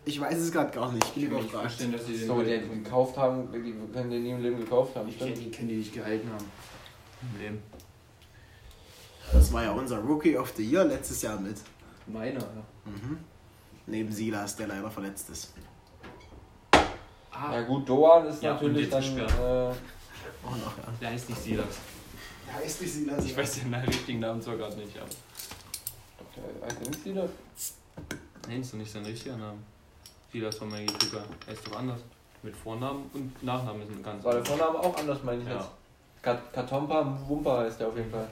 Ich weiß es gerade gar nicht. Ich will lieber verstehen, dass sie den so, die, die gekauft haben, die können den nie im Leben gekauft haben. Ich kenne die, kenn die nicht gehalten haben. Im Leben. Das war ja unser Rookie of the Year letztes Jahr mit. Meiner, ja. Mhm. Neben Silas, der leider verletzt ist. Ah. Ja gut, Doan ist ja, natürlich dann... Äh, [laughs] auch noch, ja. Der heißt nicht Silas. Der heißt nicht Silas. Ich weiß den richtigen Namen zwar gerade nicht, aber... Der heißt nicht Silas? Nein, ist doch nicht sein richtiger Name. Silas von Maggie Tucker. Er ist doch anders. Mit Vornamen und Nachnamen ist ein ganz War der Vorname auch anders, meine ich ja. jetzt. Katompa Wumpa heißt der auf jeden Fall.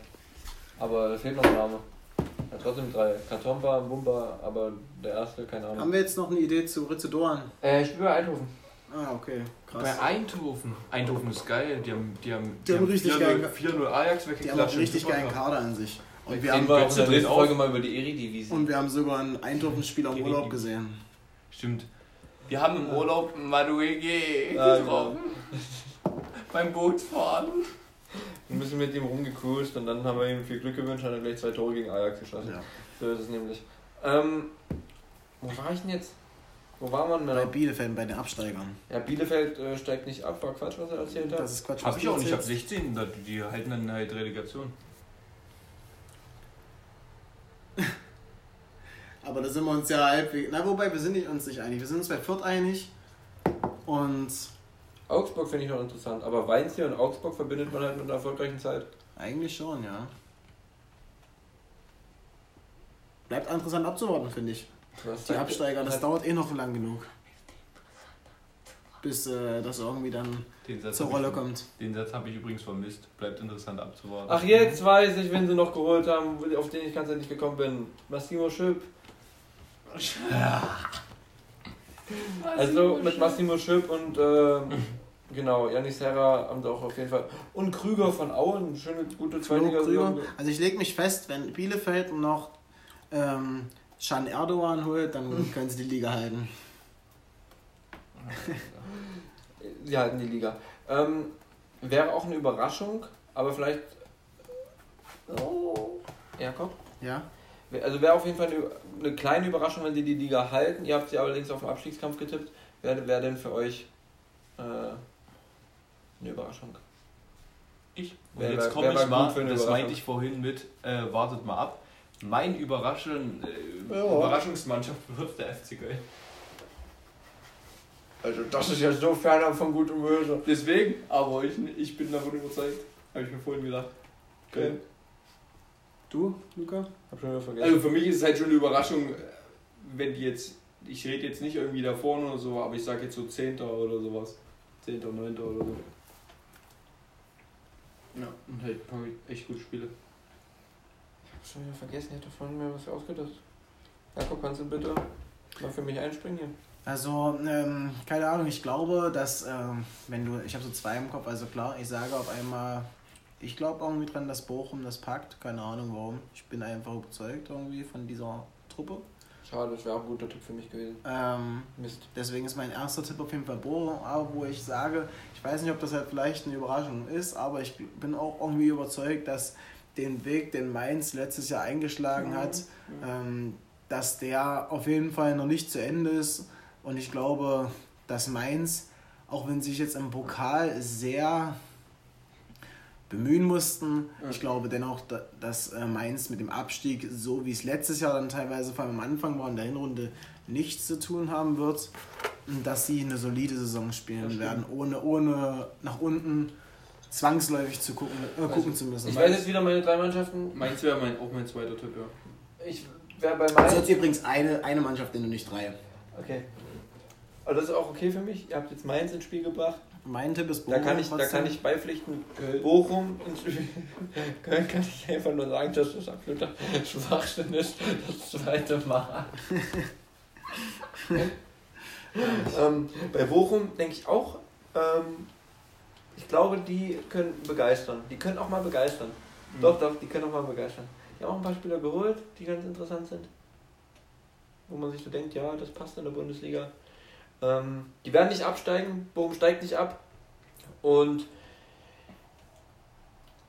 Aber da fehlt noch ein Name. Ja, trotzdem drei. Kartomba, Bumba, aber der erste, keine Ahnung. Haben wir jetzt noch eine Idee zu Ritzedoran? Äh, ich bin bei Eindhoven. Ah, okay. Krass. Bei Eindhoven. Eindhoven ist geil. Die haben, die haben, die, die haben richtig 4-0 Ajax weggeklatscht. Die haben einen richtig geilen Kader an sich. Und wir haben wir auch in der nächsten Folge mal über die Eredivisie. Und wir haben sogar einen Eindhoven-Spieler im Urlaub gesehen. Stimmt. Wir haben im Urlaub Maduege getroffen. Beim Bootsfahren. Wir müssen mit ihm rumgecruised und dann haben wir ihm viel Glück gewünscht und dann gleich zwei Tore gegen Ajax geschossen. Ja. So ist es nämlich. Ähm, wo war ich denn jetzt? Wo war man denn? Bei Bielefeld, bei den Absteigern. Ja, Bielefeld äh, steigt nicht ab, war Quatsch, was er erzählt hat. Das ist Quatsch. Hab ich auch nicht, ich hab 16, die halten dann halt Relegation. [laughs] Aber da sind wir uns ja halbwegs. Na, wobei, wir sind uns nicht einig. Wir sind uns bei Fürth einig. Und Augsburg finde ich noch interessant, aber Weinziel und Augsburg verbindet man halt mit einer erfolgreichen Zeit. Eigentlich schon, ja. bleibt interessant abzuwarten, finde ich. Was Die Absteiger, das dauert eh noch lang genug. Bis äh, das irgendwie dann zur hab ich- Rolle kommt. Den Satz habe ich übrigens vermisst. Bleibt interessant abzuwarten. Ach, jetzt weiß ich, wen sie noch geholt haben, auf den ich ganz endlich gekommen bin. Massimo Schöp. Also mit Massimo Schöp und ähm, [laughs] genau, Janis Serra haben sie auch auf jeden Fall. Und Krüger von Auen, schöne, gute Krüger. Also ich lege mich fest, wenn Bielefeld noch ähm, Can Erdogan holt, dann [laughs] können sie die Liga halten. Sie halten die Liga. Ähm, wäre auch eine Überraschung, aber vielleicht. Oh. Jakob? Ja? Also wäre auf jeden Fall eine, eine kleine Überraschung, wenn sie die Liga halten. Ihr habt sie allerdings auf den Abstiegskampf getippt. Wer wäre denn für euch äh, eine Überraschung? Ich. Und Wer jetzt komme ich mal, das meinte ich vorhin mit, äh, wartet mal ab. Mein Überraschung, äh, Ja. Überraschungsmannschaft wird der FC Köln. Also das ist ja so fernab von Gut und Böse. Deswegen, aber ich, ich bin davon überzeugt. Habe ich mir vorhin gedacht. Köln. Du, Luca? Hab schon wieder vergessen. Also für mich ist es halt schon eine Überraschung, wenn die jetzt, ich rede jetzt nicht irgendwie da vorne oder so, aber ich sage jetzt so 10. oder sowas. 10., 9. oder so. Und halt ein paar echt gute Spiele. hab schon wieder vergessen, ich hätte vorhin mir was ausgedacht. Jakob, kannst du bitte mal für mich einspringen hier? Also, ähm, keine Ahnung, ich glaube, dass, ähm, wenn du, ich habe so zwei im Kopf, also klar, ich sage auf einmal, ich glaube irgendwie dran, dass Bochum das packt, keine Ahnung warum. Ich bin einfach überzeugt irgendwie von dieser Truppe. Schade, das wäre auch ein guter Tipp für mich gewesen. Ähm, Mist. deswegen ist mein erster Tipp auf jeden Fall Bochum, aber wo ich sage, ich weiß nicht, ob das halt vielleicht eine Überraschung ist, aber ich bin auch irgendwie überzeugt, dass den Weg, den Mainz letztes Jahr eingeschlagen hat, ähm, dass der auf jeden Fall noch nicht zu Ende ist. Und ich glaube, dass Mainz, auch wenn sie sich jetzt im Pokal sehr bemühen mussten, ich glaube dennoch, da- dass äh, Mainz mit dem Abstieg, so wie es letztes Jahr dann teilweise vor allem am Anfang war, in der Hinrunde nichts zu tun haben wird. Und dass sie eine solide Saison spielen werden, ohne, ohne nach unten zwangsläufig zu gucken, äh, gucken zu müssen. Ich weiß jetzt wieder meine drei Mannschaften. Meins wäre mein, auch mein zweiter Tipp, ja. Ich wäre bei Also Mainz. jetzt übrigens eine, eine Mannschaft, denn nicht drei. Okay. Aber das ist auch okay für mich. Ihr habt jetzt Mainz ins Spiel gebracht. Mein Tipp ist Da kann ich, da kann ich beipflichten. Bochum ins [laughs] Spiel. Köln kann ich einfach nur sagen, dass das absoluter Schwachsinn ist. Das zweite Mal. [laughs] ähm, bei Bochum denke ich auch, ähm, ich glaube, die können begeistern. Die können auch mal begeistern. Doch, doch, die können auch mal begeistern. Die haben auch ein paar Spieler geholt, die ganz interessant sind. Wo man sich so denkt, ja, das passt in der Bundesliga. Ähm, die werden nicht absteigen, Bochum steigt nicht ab. Und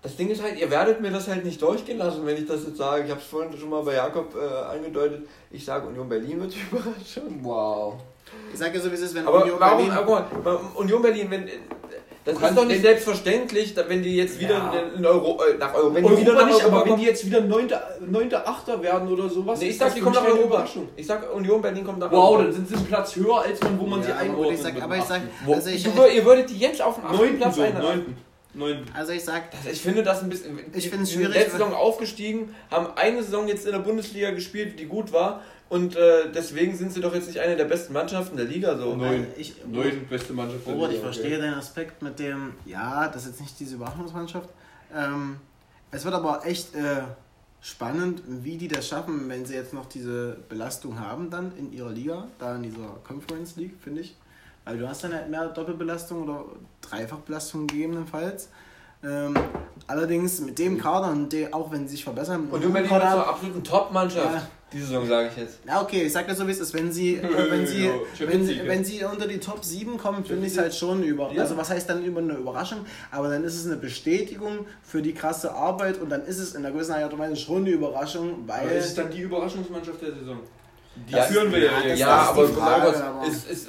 das Ding ist halt, ihr werdet mir das halt nicht durchgehen lassen, wenn ich das jetzt sage. Ich habe es vorhin schon mal bei Jakob äh, angedeutet. Ich sage, Union Berlin wird die [laughs] Überraschung. Wow. Ich sage ja so, wie es ist, wenn Aber Union warum, Berlin- aber guck mal, Union Berlin, wenn. Das ist doch nicht selbstverständlich, wenn die jetzt wieder Ja. Euro, äh, nach Euro. Wenn die Europa wieder nach nicht, Europa aber wenn kommen- die jetzt wieder 9. 9. 8. werden oder sowas, Nee, ich sag, das die kommen nach Europa. Ich sag, Union Berlin kommt nach Wow, Europa. dann sind sie einen Platz höher, als man, wo man Ja, sie einordnet. ich sag, aber ich sag, also ich, Du, ihr würdet die jetzt auf den achten Neunten Platz so, ein. neunten. Neunten. also ich sag, Ich finde das ein bisschen. Ich find's die sind schwierig, Letzte Saison aufgestiegen, haben eine Saison jetzt in der Bundesliga gespielt, die gut war. Und äh, deswegen sind sie doch jetzt nicht eine der besten Mannschaften der Liga. So. Neun. ich, Neun beste Mannschaft. der Robert, ich Liga, okay. verstehe deinen Aspekt mit dem, ja, das ist jetzt nicht diese Überwachungsmannschaft. Ähm, es wird aber echt äh, spannend, wie die das schaffen, wenn sie jetzt noch diese Belastung haben dann in ihrer Liga, da in dieser Conference League, finde ich. Weil du hast dann halt mehr Doppelbelastung oder Dreifachbelastung gegebenenfalls. Ähm, allerdings mit dem Kader und de, auch wenn sie sich verbessern, Und dem Union Berlin Kader- ist eine absolute Top-Mannschaft. Ja. Diese Saison sage ich jetzt. Ja, okay, ich sag das so, wie es ist. Wenn sie, [laughs] äh, wenn sie, wenn, sie, wenn sie unter die Top 7 kommen, finde ich es halt schon über. Ja. Also, was heißt dann über eine Überraschung? Aber dann ist es eine Bestätigung für die krasse Arbeit und dann ist es in einer gewissen Art und Weise schon eine Überraschung, weil. Aber ist es dann die Überraschungsmannschaft der Saison? Die Ja, führen wir ja, ja das jetzt. Ja, ist aber, aber aber- es ist.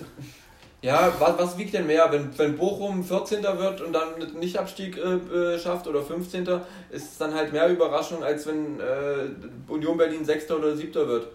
Ja, was, was wiegt denn mehr? Wenn, wenn Bochum 14. wird und dann einen Nicht-Abstieg äh, äh, schafft oder 15. ist es dann halt mehr Überraschung, als wenn äh, Union Berlin 6. oder 7. wird.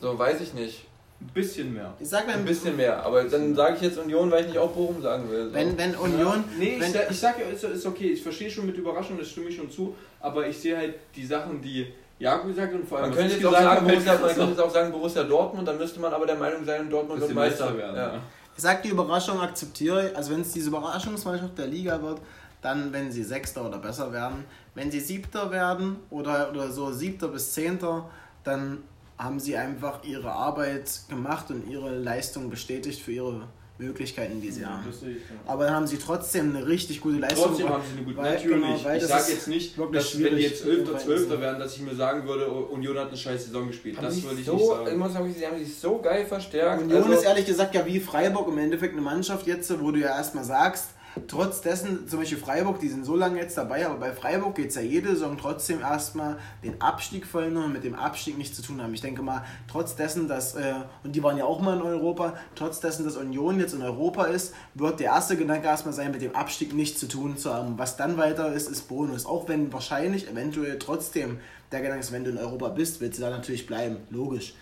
So, weiß ich nicht. Ein bisschen mehr. ich sag, Ein wenn, bisschen mehr. Aber dann sage ich jetzt Union, weil ich nicht auch Bochum sagen will. So. wenn, wenn Union. Nee, wenn, ich, sag- ich sag ja, ist, ist okay, ich verstehe schon mit Überraschung, das stimme ich schon zu, aber ich sehe halt die Sachen, die Jakob gesagt und vor allem Man könnte jetzt auch sagen, Borussia, man könnte jetzt auch sagen Borussia Dortmund, dann müsste man aber der Meinung sein, Dortmund wird. Meister werden. Ja. Ich sag, die Überraschung akzeptiere ich. Also wenn es diese Überraschungsmannschaft der Liga wird, dann wenn sie Sechster oder besser werden. Wenn sie Siebter werden oder, oder so Siebter bis Zehnter, dann haben sie einfach ihre Arbeit gemacht und ihre Leistung bestätigt für ihre Möglichkeiten, die sie haben. Das sehe ich, ja. Aber dann haben sie trotzdem eine richtig gute Leistung Trotzdem haben sie eine gute. weil- Natürlich. genau, ich sage jetzt nicht, dass wenn die jetzt 11. zu 12. beweisen. wären, dass ich mir sagen würde, oh, Union hat eine scheiß Saison gespielt. Haben das würde ich so, nicht sagen. Ich muss sagen, sie haben sich so geil verstärkt. Union Also- ist ehrlich gesagt ja wie Freiburg im Endeffekt eine Mannschaft jetzt, wo du ja erstmal sagst, trotz dessen, zum Beispiel Freiburg, die sind so lange jetzt dabei, aber bei Freiburg geht es ja jede Saison trotzdem erstmal den Abstieg verhindern und mit dem Abstieg nichts zu tun haben. Ich denke mal, trotz dessen, dass, äh, und die waren ja auch mal in Europa, trotz dessen, dass Union jetzt in Europa ist, wird der erste Gedanke erstmal sein, mit dem Abstieg nichts zu tun zu haben. Was dann weiter ist, ist Bonus. Auch wenn wahrscheinlich eventuell trotzdem der Gedanke ist, wenn du in Europa bist, willst du da natürlich bleiben. Logisch.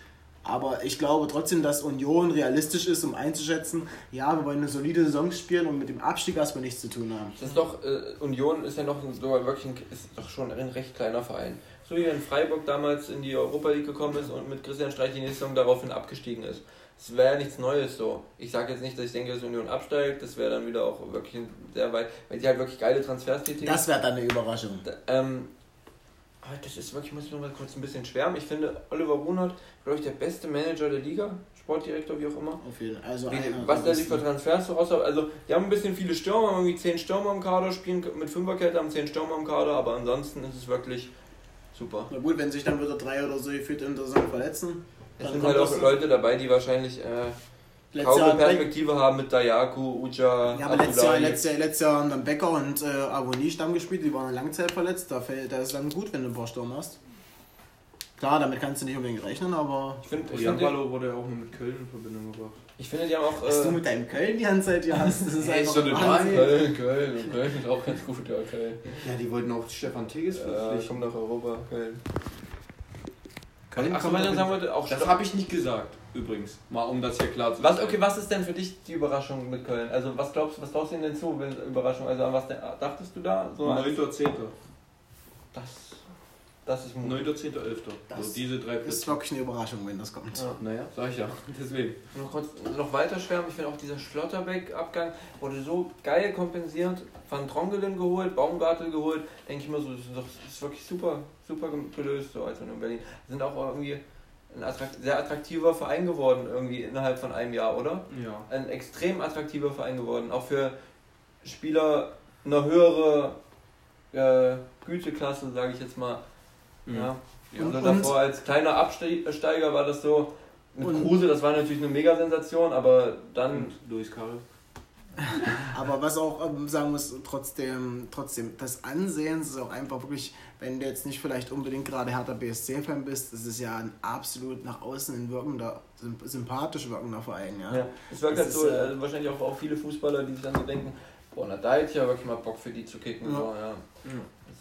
Aber ich glaube trotzdem, dass Union realistisch ist, um einzuschätzen, ja, wir wollen eine solide Saison spielen und mit dem Abstieg erstmal nichts zu tun haben. Das ist doch, äh, Union ist ja noch ein, wirklich ein, ist doch schon ein recht kleiner Verein. So wie wenn Freiburg damals in die Europa League gekommen ist und mit Christian Streich die nächste Saison daraufhin abgestiegen ist. Das wäre ja nichts Neues so. Ich sage jetzt nicht, dass ich denke, dass Union absteigt, das wäre dann wieder auch wirklich sehr weit, weil sie halt wirklich geile Transfers tätigen. Das wäre dann eine Überraschung. Ähm, aber das ist wirklich, muss ich noch mal kurz ein bisschen schwärmen. Ich finde, Oliver Runert, glaube ich, der beste Manager der Liga, Sportdirektor, wie auch immer. Auf jeden Fall. Also Wie, was der sich für. Transfers so raus Also, die haben ein bisschen viele Stürmer, haben irgendwie 10 Stürmer im Kader, spielen mit Fünferkette, haben 10 Stürmer im Kader, aber ansonsten ist es wirklich super. Na gut, wenn sich dann wieder drei oder so gefühlt in der Saison verletzen. Es dann sind halt auch Leute dabei, die wahrscheinlich äh, Letztes kaum eine Jahr, Perspektive haben mit Dayaku, Uja, ja, aber letztes Jahr, letztes, Jahr, letztes Jahr haben dann Becker und äh, Avoni Stamm gespielt, die waren Langzeit verletzt. Da, fällt, da ist dann gut, wenn du ein paar Sturm hast. Klar, damit kannst du nicht unbedingt rechnen, aber. Ich finde, ich, finde, Ballo wurde ja auch nur mit Köln in Verbindung gebracht. ich finde, die haben auch. Was du Äh, mit deinem Köln die ganze Zeit hier hast, das ist Hey, einfach Wahnsinn. Köln, Köln, Köln ist auch ganz gut, ja, Köln. Ja, die wollten auch Stefan Tigges Äh, verpflichten. komm nach Europa, Köln. Köln Achso, noch sagen wollte, auch Das habe ich nicht gesagt, übrigens. Mal um das hier klar zu Was, okay, was ist denn für dich die Überraschung mit Köln? Also was glaubst du, was glaubst du denn zu, wenn Überraschung? Also an was dachtest du da? So als- 9.10. das, das ist mutig. 9.10. 11. Das So diese drei Ist wirklich eine Überraschung, wenn das kommt. Ja. Naja, sag ich ja. [laughs] Deswegen. Noch kurz noch weiter schwärmen, ich finde auch dieser Schlotterbeck-Abgang wurde so geil kompensiert. Van Drongelen geholt, Baumgartel geholt. Denke ich mir so, das ist, doch, das ist wirklich super, super gelöst so als in Berlin. Sind auch irgendwie ein attrakt sehr attraktiver Verein geworden, irgendwie innerhalb von einem Jahr, oder? Ja. Ein extrem attraktiver Verein geworden. Auch für Spieler eine höhere äh, Güteklasse, sage ich jetzt mal. Ja. Ja. Also Und- davor als kleiner Absteiger war das so. Mit Und- Kruse, das war natürlich eine Mega-Sensation, aber dann. Und Luis Karel. [laughs] Aber was auch ähm, sagen muss, trotzdem, trotzdem, das Ansehen ist auch einfach wirklich, wenn du jetzt nicht vielleicht unbedingt gerade Hertha BSC-Fan bist, das ist ja ein absolut nach außen hin wirkender, symp- sympathisch wirkender Verein, ja. Ja, es wirkt Das halt so, ist, äh, also wahrscheinlich auch auf viele Fußballer, die sich dann so denken, boah, na da hätte ich ja wirklich mal Bock für die zu kicken. Ja. So, ja.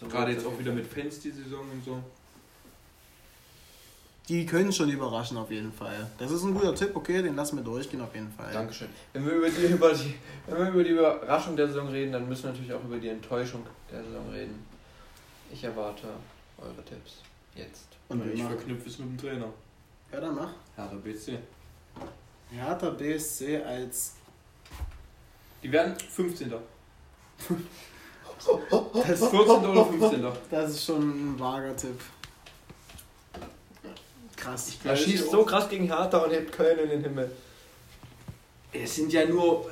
So Gerade jetzt auch wieder mit Fans die Saison und so. Die können schon überraschen auf jeden Fall. Das ist ein guter Tipp, okay, den lassen wir durchgehen auf jeden Fall. Dankeschön. Wenn wir, über die, [laughs] über die, wenn wir über die Überraschung der Saison reden, dann müssen wir natürlich auch über die Enttäuschung der Saison reden. Ich erwarte eure Tipps. Jetzt. Und ich ich verknüpfe es mit dem Trainer. ja, dann mach. Hertha BC. Hertha BSC als Die werden 15. [laughs] das, 14. oder 15. das ist schon ein vager Tipp. Krass. Er schießt so krass gegen Hertha und hebt Köln in den Himmel. Es sind ja nur,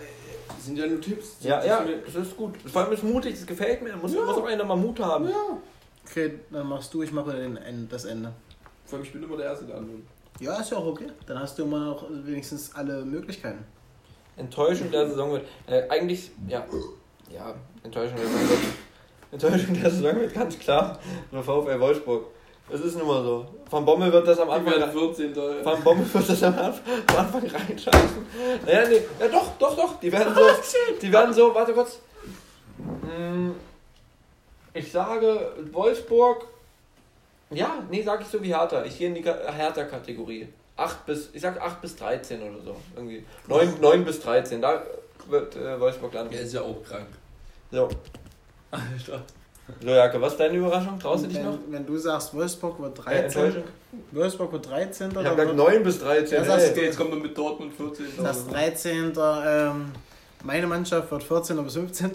es sind ja nur Tipps. Ja, Das ja, ist das ist gut. Vor allem ist mutig, das gefällt mir. Da muss, muss auch einer mal Mut haben. Okay, dann machst du, ich mache den, End- das Ende. Vor allem, ich bin immer der Erste, der antwortet. Ja, ist ja auch okay. Dann hast du immer noch wenigstens alle Möglichkeiten. Enttäuschung der Saison wird. Äh, eigentlich, ja. Ja, Enttäuschung der wird. Enttäuschung der Saison wird ganz klar der VfL Wolfsburg. Es ist nun mal so. Van Bommel wird das am Anfang. werden 14. Van Bommel wird das am Anfang, reinscheißen. Naja, nee, ja doch, doch, doch. Die werden so. [laughs] Die werden so, warte kurz. Hm, Ich sage Wolfsburg. Ja, nee, sag ich so wie Hertha. Ich gehe in die Ka- Hertha-Kategorie. 8 bis, ich sag 8 bis 13 oder so. Irgendwie. 9, 9 bis 13. Da wird äh, Wolfsburg landen. Der ist ja auch krank. So. Alter. So, Jacke, was ist deine Überraschung? Traust du dich wenn, noch? wenn du sagst, Wolfsburg wird Äh, 13. Enttäuschung? Wolfsburg wird 13. Ich habe wird- gesagt 9 bis 13. Ja, sagst ey. du. jetzt kommt man mit Dortmund 14. Das 13. Ähm, meine Mannschaft wird 14. bis 15.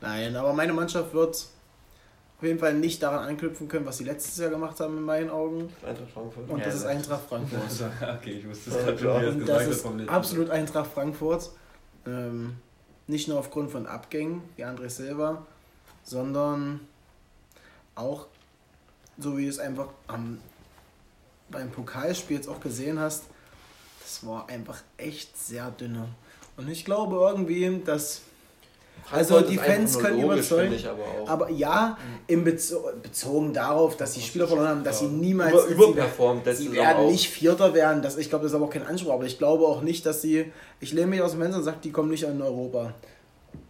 Nein, aber meine Mannschaft wird auf jeden Fall nicht daran anknüpfen können, was sie letztes Jahr gemacht haben, in meinen Augen. Eintracht Frankfurt. Und Ja, das ist das- Eintracht Frankfurt. [laughs] okay, ich wusste es gerade schon, wie es Und gesagt das ist absolut Eintracht Frankfurt. Ähm, nicht nur aufgrund von Abgängen wie André Silva, sondern auch, so wie du es einfach am, beim Pokalspiel jetzt auch gesehen hast, das war einfach echt sehr dünne. Und ich glaube irgendwie, dass Also die Fans können überzeugen, ich aber auch. Aber ja, im Bezo bezogen darauf, dass die Spieler verloren haben, dass sie niemals. Über, sie- überperformt Sie Saison werden auch. nicht Vierter werden. Das, ich glaube, das ist aber auch kein Anspruch. Aber ich glaube auch nicht, dass sie. Ich lehne mich aus dem Fenster und sage, die kommen nicht in Europa.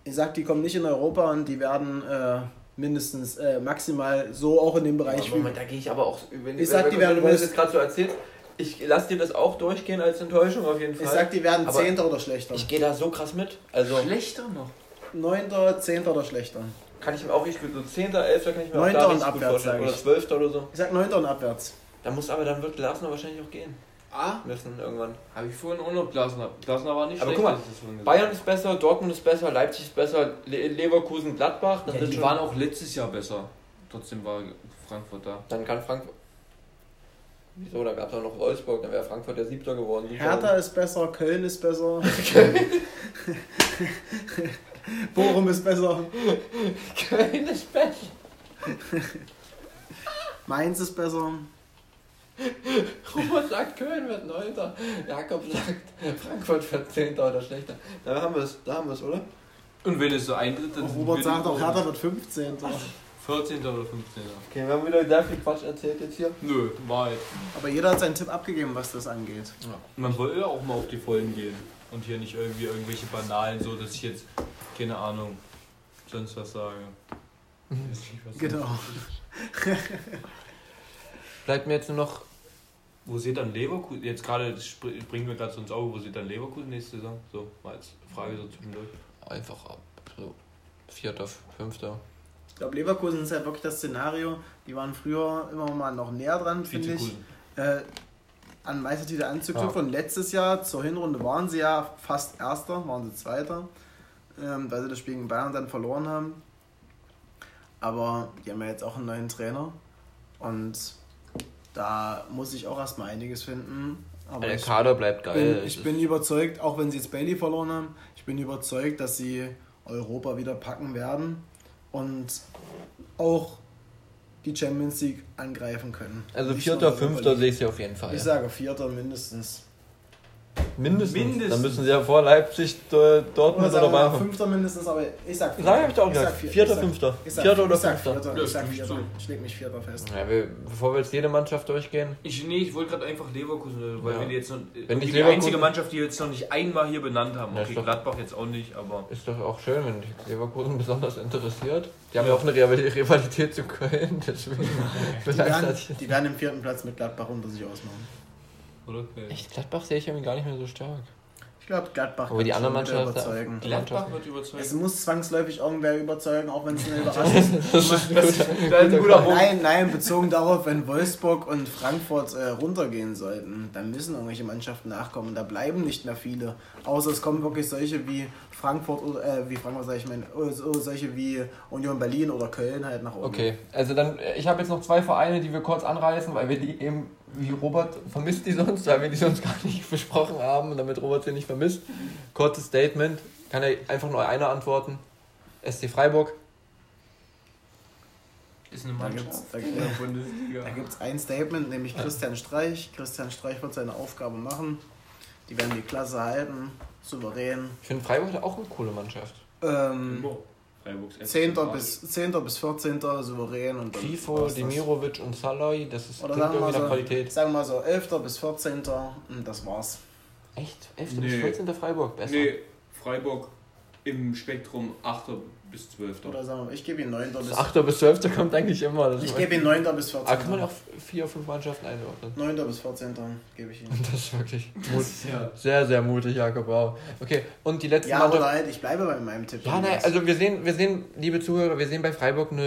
Ich sage, die kommen nicht in Europa und die werden äh, mindestens äh, maximal so auch in dem Bereich. Aber Moment, da gehe ich aber auch. Wenn, Ich sag, wenn, die wenn werden du mir das jetzt gerade so erzählst, ich lasse dir das auch durchgehen als Enttäuschung auf jeden Fall. ich sage, die werden Zehnter oder schlechter. ich gehe da so krass mit. Also Schlechter noch. Neunter, Zehnter oder schlechter. kann ich mir auch richtig gut. So 10., 11. kann ich mir Neunter auch und richtig gut abwärts, vorstellen. sag Oder ich. 12. oder so. Ich sag Neunter und abwärts. Da muss aber dann wird Glasner wahrscheinlich auch gehen Ah, müssen irgendwann. habe ich vorhin auch noch Glasner. Glasner war nicht Aber schlecht. guck mal, vorhin gesagt. Bayern ist besser, Dortmund ist besser, Leipzig ist besser, Le Leverkusen, Gladbach. Das Ja, die schon- waren auch letztes Jahr besser. Trotzdem war Frankfurt da. Dann kann Frankfurt. Wieso? Da gab es auch noch Wolfsburg, dann wäre Frankfurt der Siebter geworden. Hertha ist besser, Köln ist besser. [laughs] [laughs] Bochum ist besser. Köln ist besser. Mainz ist besser. Robert sagt, Köln wird Neunter. Jakob sagt, Frankfurt wird Zehnter oder schlechter. Da haben wir es, da haben wir es, oder? Und wenn es so eintritt, dann Robert sind sagt auch, Hertha wird 15. 14. oder 15. Okay, wir haben wieder sehr viel Quatsch erzählt jetzt hier. Nö, war halt. Aber jeder hat seinen Tipp abgegeben, was das angeht. Man will ja auch mal auf die Vollen gehen. Und hier nicht irgendwie irgendwelche Banalen, so dass ich jetzt, keine Ahnung, sonst was sage. Weiß nicht, was Genau. [laughs] Bleibt mir jetzt nur noch. Wo seht dann Leverkusen? Jetzt gerade das spr- bringen wir gerade so ins Auge, wo seht dann Leverkusen nächste Saison? So, mal als Frage so zwischendurch. Einfach ab. So. Vierter, fünfter. Ich glaube, Leverkusen ist halt wirklich das Szenario. Die waren früher immer mal noch näher dran, finde ich, äh, an Meistertitel anzuknüpfen. Und letztes Jahr zur Hinrunde waren sie ja fast Erster, waren sie Zweiter, ähm, weil sie das Spiel gegen Bayern dann verloren haben. Aber die haben ja jetzt auch einen neuen Trainer. Und da muss ich auch erstmal einiges finden. Aber Der Kader bleibt geil. bin, ich bin überzeugt, auch wenn sie jetzt Bailey verloren haben, ich bin überzeugt, dass sie Europa wieder packen werden und auch die Champions League angreifen können. also vierter, fünfter sehe ich sie auf jeden Fall. Ich sage vierter mindestens. Mindestens. Mindestens. Dann müssen sie ja vor Leipzig, äh, Dortmund oder mal Bayern. fünfter mindestens, aber ich sag Sag hab ich doch Ich gesagt. sag vier- Vierter, ich sag- fünfter. Ich sag, Vierter oder ich sag fünfter. Vierter. Ja, Ich sag ich vierter. zu. Ich leg mich vierter fest. Ja, wir, bevor wir jetzt jede Mannschaft durchgehen, Ich, nee, ich wollte gerade einfach Leverkusen, weil Ja. wir jetzt noch, Wenn ich die Leverkusen- einzige Mannschaft, die wir jetzt noch nicht einmal hier benannt haben. Ja, Okay, doch- Gladbach jetzt auch nicht, aber ist doch auch schön, wenn dich Leverkusen [laughs] besonders interessiert. Die haben Ja. ja auch eine Rival- Rivalität zu Köln, [laughs] deswegen Die werden, ich. die werden im vierten Platz mit Gladbach unter sich ausmachen. Oder? Okay. Echt, Gladbach sehe ich irgendwie gar nicht mehr so stark. Ich glaube, Gladbach Aber die Mannschaften- überzeugen. Gladbach wird überzeugt. Es muss zwangsläufig irgendwer überzeugen, auch wenn es eine [laughs] Überraschung ist. Das ist ein guter, guter Punkt. Nein, nein, bezogen darauf, wenn Wolfsburg und Frankfurt äh, runtergehen sollten, dann müssen irgendwelche Mannschaften nachkommen. Da bleiben nicht mehr viele. Außer es kommen wirklich solche wie Frankfurt oder äh, wie Frankfurt sag ich mein, oder so- solche wie Union Berlin oder Köln halt nach oben. Okay, also dann, äh, ich habe jetzt noch zwei Vereine, die wir kurz anreißen, weil wir die eben, wie Robert vermisst die sonst, weil wir die sonst gar nicht [laughs] besprochen haben, und damit Robert sie nicht vermisst. Kurzes Statement, kann ja einfach nur einer antworten. SC Freiburg. Ist eine Da Mannschaft da, da gibt's ein Statement, nämlich Christian Streich. Christian Streich wird seine Aufgabe machen. Die werden die Klasse halten, souverän. Ich finde Freiburg hat auch eine coole Mannschaft. Ähm, Freiburgs FC 10. Prag. bis, 10. bis 14. souverän und Grifo, das. Dimirovic und Salai, das ist Oder sagen wir, so, Qualität. sagen wir mal so 11. bis 14. und das war's. Echt? 11. Nee. bis 14. Freiburg, besser. Nee, Freiburg im Spektrum 8. bis 12. Oder sagen wir, ich gebe ihm 9. bis. Das 8. bis 12. kommt eigentlich immer. Das Ich gebe ihm 9. bis 14. Ah, kann man auch vier, fünf Mannschaften einordnen. 9. bis 14. gebe ich ihm. [laughs] Das ist wirklich Das mut ist ja. sehr, sehr mutig, Jakob Rau. Okay, und die letzte Ja, Mannschaft. oder halt, ich bleibe bei meinem Tipp. Ja, nein, also wir sehen, wir sehen, liebe Zuhörer, wir sehen bei Freiburg eine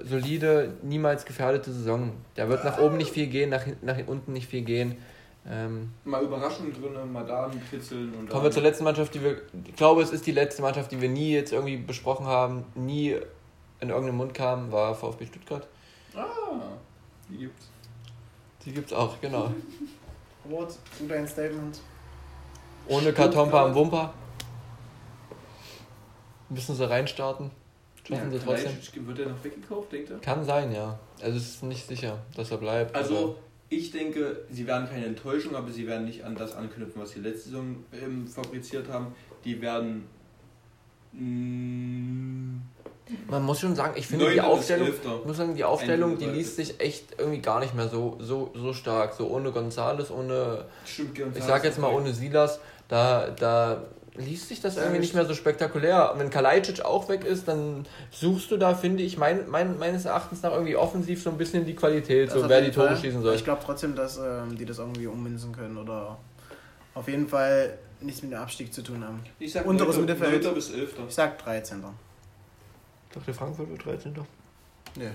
äh, solide, niemals gefährdete Saison. Da wird nach oben nicht viel gehen, nach, nach unten nicht viel gehen. Ähm, Mal Überraschung drin, mal da ein Kitzeln und kommen wir zur letzten Mannschaft, die wir, ich glaube, es ist die letzte Mannschaft, die wir nie jetzt irgendwie besprochen haben, nie in irgendeinem Mund kam, war VfB Stuttgart. Ah, die gibt's. Die gibt's auch, genau. Robert, du dein Statement. Ohne Kartonpa am Wumper. Müssen sie reinstarten. Schaffen sie trotzdem. Wird er noch weggekauft, denkt er? Kann sein, ja. Also es ist nicht sicher, dass er bleibt. Also, ich denke, sie werden keine Enttäuschung, aber sie werden nicht an das anknüpfen, was sie letzte Saison ähm, fabriziert haben. Die werden. mm, Man muss schon sagen, ich finde die Aufstellung, muss sagen, die Aufstellung, die liest sich echt irgendwie gar nicht mehr so, so, so stark. So ohne Gonzales, ohne, Stimmt, ich sag jetzt mal ohne Silas, da, da liest sich das irgendwie nicht mehr so spektakulär. Wenn Kalajdzic auch weg ist, dann suchst du da, finde ich, mein, mein, meines Erachtens nach irgendwie offensiv so ein bisschen die Qualität, Das so wer die Tore Fall. schießen soll. Ich glaube trotzdem, dass ähm, die das irgendwie ummünzen können oder auf jeden Fall nichts mit dem Abstieg zu tun haben. Ich sag Unteres Mittelfeld. neunter bis 11. Ich sag 13. Ich dachte, Frankfurt wird 13. Nö.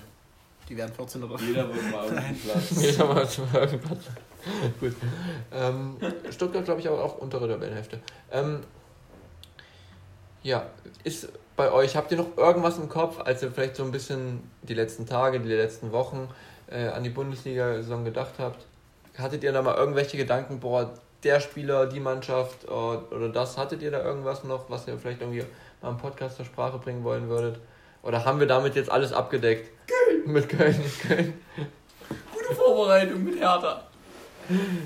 Die werden 14 oder Jeder wird mal [laughs] auf den Platz. Jeder mal zum Platz. [laughs] Gut. Ähm, Stuttgart, glaube ich, aber auch untere Tabellenhälfte. Ähm, ja, ist bei euch, habt ihr noch irgendwas im Kopf, als ihr vielleicht so ein bisschen die letzten Tage, die letzten Wochen äh, an die Bundesliga-Saison gedacht habt? Hattet ihr da mal irgendwelche Gedanken, boah, der Spieler, die Mannschaft äh, oder das, hattet ihr da irgendwas noch, was ihr vielleicht irgendwie mal im Podcast zur Sprache bringen wollen würdet? Oder haben wir damit jetzt alles abgedeckt? Köln! Mit Köln, mit Köln. Gute Vorbereitung mit Hertha.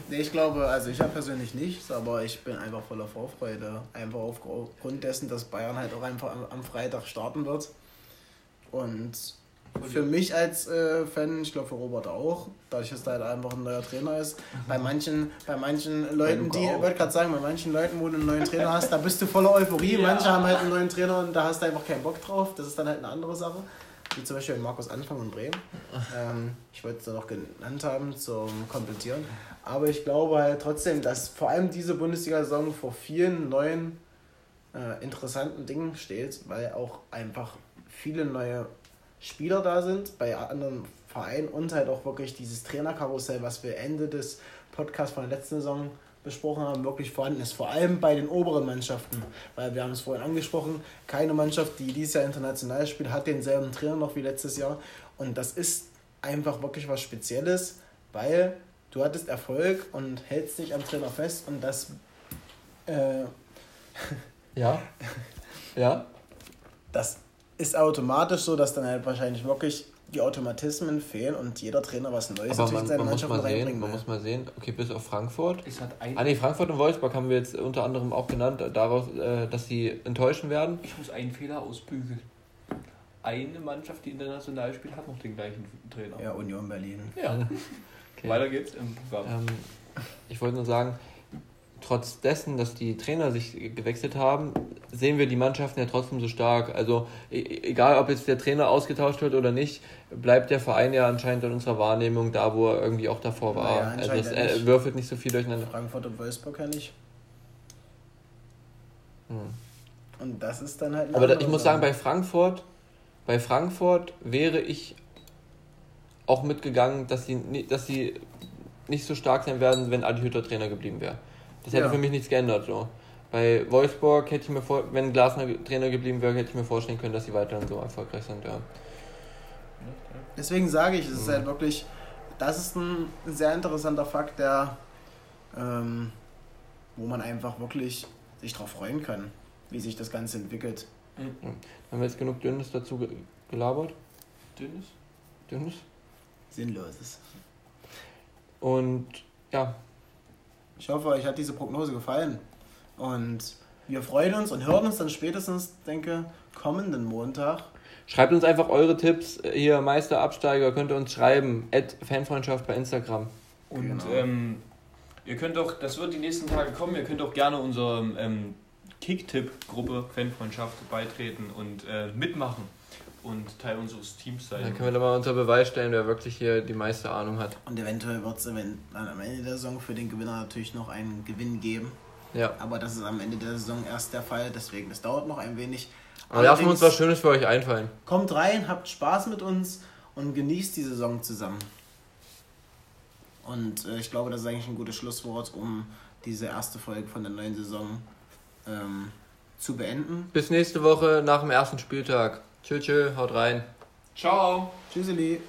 Nee, ich glaube, also ich habe persönlich nichts, aber ich bin einfach voller Vorfreude. Einfach aufgrund dessen, dass Bayern halt auch einfach am, Freitag starten wird. Und für mich als äh, Fan, ich glaube für Robert auch, dadurch, dass da halt einfach ein neuer Trainer ist. Bei manchen, bei manchen Leuten, die, ich wollte gerade sagen, bei manchen Leuten, wo du einen neuen Trainer hast, da bist du voller Euphorie. [laughs] Ja. Manche haben halt einen neuen Trainer und da hast du einfach keinen Bock drauf. Das ist dann halt eine andere Sache. Wie zum Beispiel Markus Anfang und Bremen. Ähm, ich wollte es da noch genannt haben zum Komplettieren. Aber ich glaube halt trotzdem, dass vor allem diese Bundesliga-Saison vor vielen neuen, äh, interessanten Dingen steht, weil auch einfach viele neue Spieler da sind bei anderen Vereinen und halt auch wirklich dieses Trainerkarussell, was wir Ende des Podcasts von der letzten Saison besprochen haben, wirklich vorhanden ist. Vor allem bei den oberen Mannschaften, weil wir haben es vorhin angesprochen, keine Mannschaft, die dieses Jahr international spielt, hat denselben Trainer noch wie letztes Jahr. Und das ist einfach wirklich was Spezielles, weil du hattest Erfolg und hältst dich am Trainer fest und das äh, Ja. [laughs] Ja. das ist automatisch so, dass dann halt wahrscheinlich wirklich die Automatismen fehlen und jeder Trainer was Neues Aber natürlich man, in seine man muss Mannschaft mal sehen, man will. muss mal sehen, okay, bis auf Frankfurt. Es hat ein, Ah nee, Frankfurt und Wolfsburg haben wir jetzt unter anderem auch genannt, daraus, äh, dass sie enttäuschen werden. ich muss einen Fehler ausbügeln. Eine Mannschaft, die international spielt, hat noch den gleichen Trainer. Ja, Union Berlin. Ja. [laughs] Okay. Weiter geht's im Programm. Ähm, ich wollte nur sagen, trotz dessen, dass die Trainer sich gewechselt haben, sehen wir die Mannschaften ja trotzdem so stark. Also e- egal, ob jetzt der Trainer ausgetauscht wird oder nicht, bleibt der Verein ja anscheinend in unserer Wahrnehmung da, wo er irgendwie auch davor war. Naja, also es ja nicht. würfelt nicht so viel durcheinander. Frankfurt und Wolfsburg ja nicht. Hm. Und das ist dann halt. Aber da, ich muss sagen, bei Frankfurt, bei Frankfurt wäre ich auch mitgegangen, dass sie, dass sie nicht so stark sein werden, wenn Adi Hütter Trainer geblieben wäre. Das hätte Ja. für mich nichts geändert. So. Bei Wolfsburg hätte ich mir vor, wenn Glasner Trainer geblieben wäre, hätte ich mir vorstellen können, dass sie weiterhin so erfolgreich sind. Ja. Deswegen sage ich, es ist Mhm. halt wirklich. Das ist ein sehr interessanter Fakt, der. Ähm, wo man einfach wirklich sich darauf freuen kann, wie sich das Ganze entwickelt. Haben wir jetzt genug Dünnes dazu ge gelabert? Dünnes? Dünnes? Sinnloses. Und ja, Ich hoffe, euch hat diese Prognose gefallen. Und wir freuen uns und hören uns dann spätestens, denke, kommenden Montag. schreibt uns einfach eure Tipps. Hier, Meister, Absteiger, könnt ihr uns schreiben. At Fanfreundschaft bei Instagram. Und Genau. ähm, ihr könnt auch, das wird die nächsten Tage kommen, ihr könnt auch gerne unserem ähm, Kicktipp-Gruppe, Fanfreundschaft beitreten und äh, mitmachen und Teil unseres Teams sein. Dann können wir da mal unter Beweis stellen, wer wirklich hier die meiste Ahnung hat. Und eventuell wird es am Ende der Saison für den Gewinner natürlich noch einen Gewinn geben. Ja. Aber das ist am Ende der Saison erst der Fall, deswegen das dauert noch ein wenig. Aber lassen wir uns was Schönes für euch einfallen. Kommt rein, habt Spaß mit uns und genießt die Saison zusammen. Und äh, ich glaube, das ist eigentlich ein gutes Schlusswort, um diese erste Folge von der neuen Saison ähm, zu beenden. Bis nächste Woche nach dem ersten Spieltag. Tschö, tschö, haut rein. Ciao! Tschüsseli!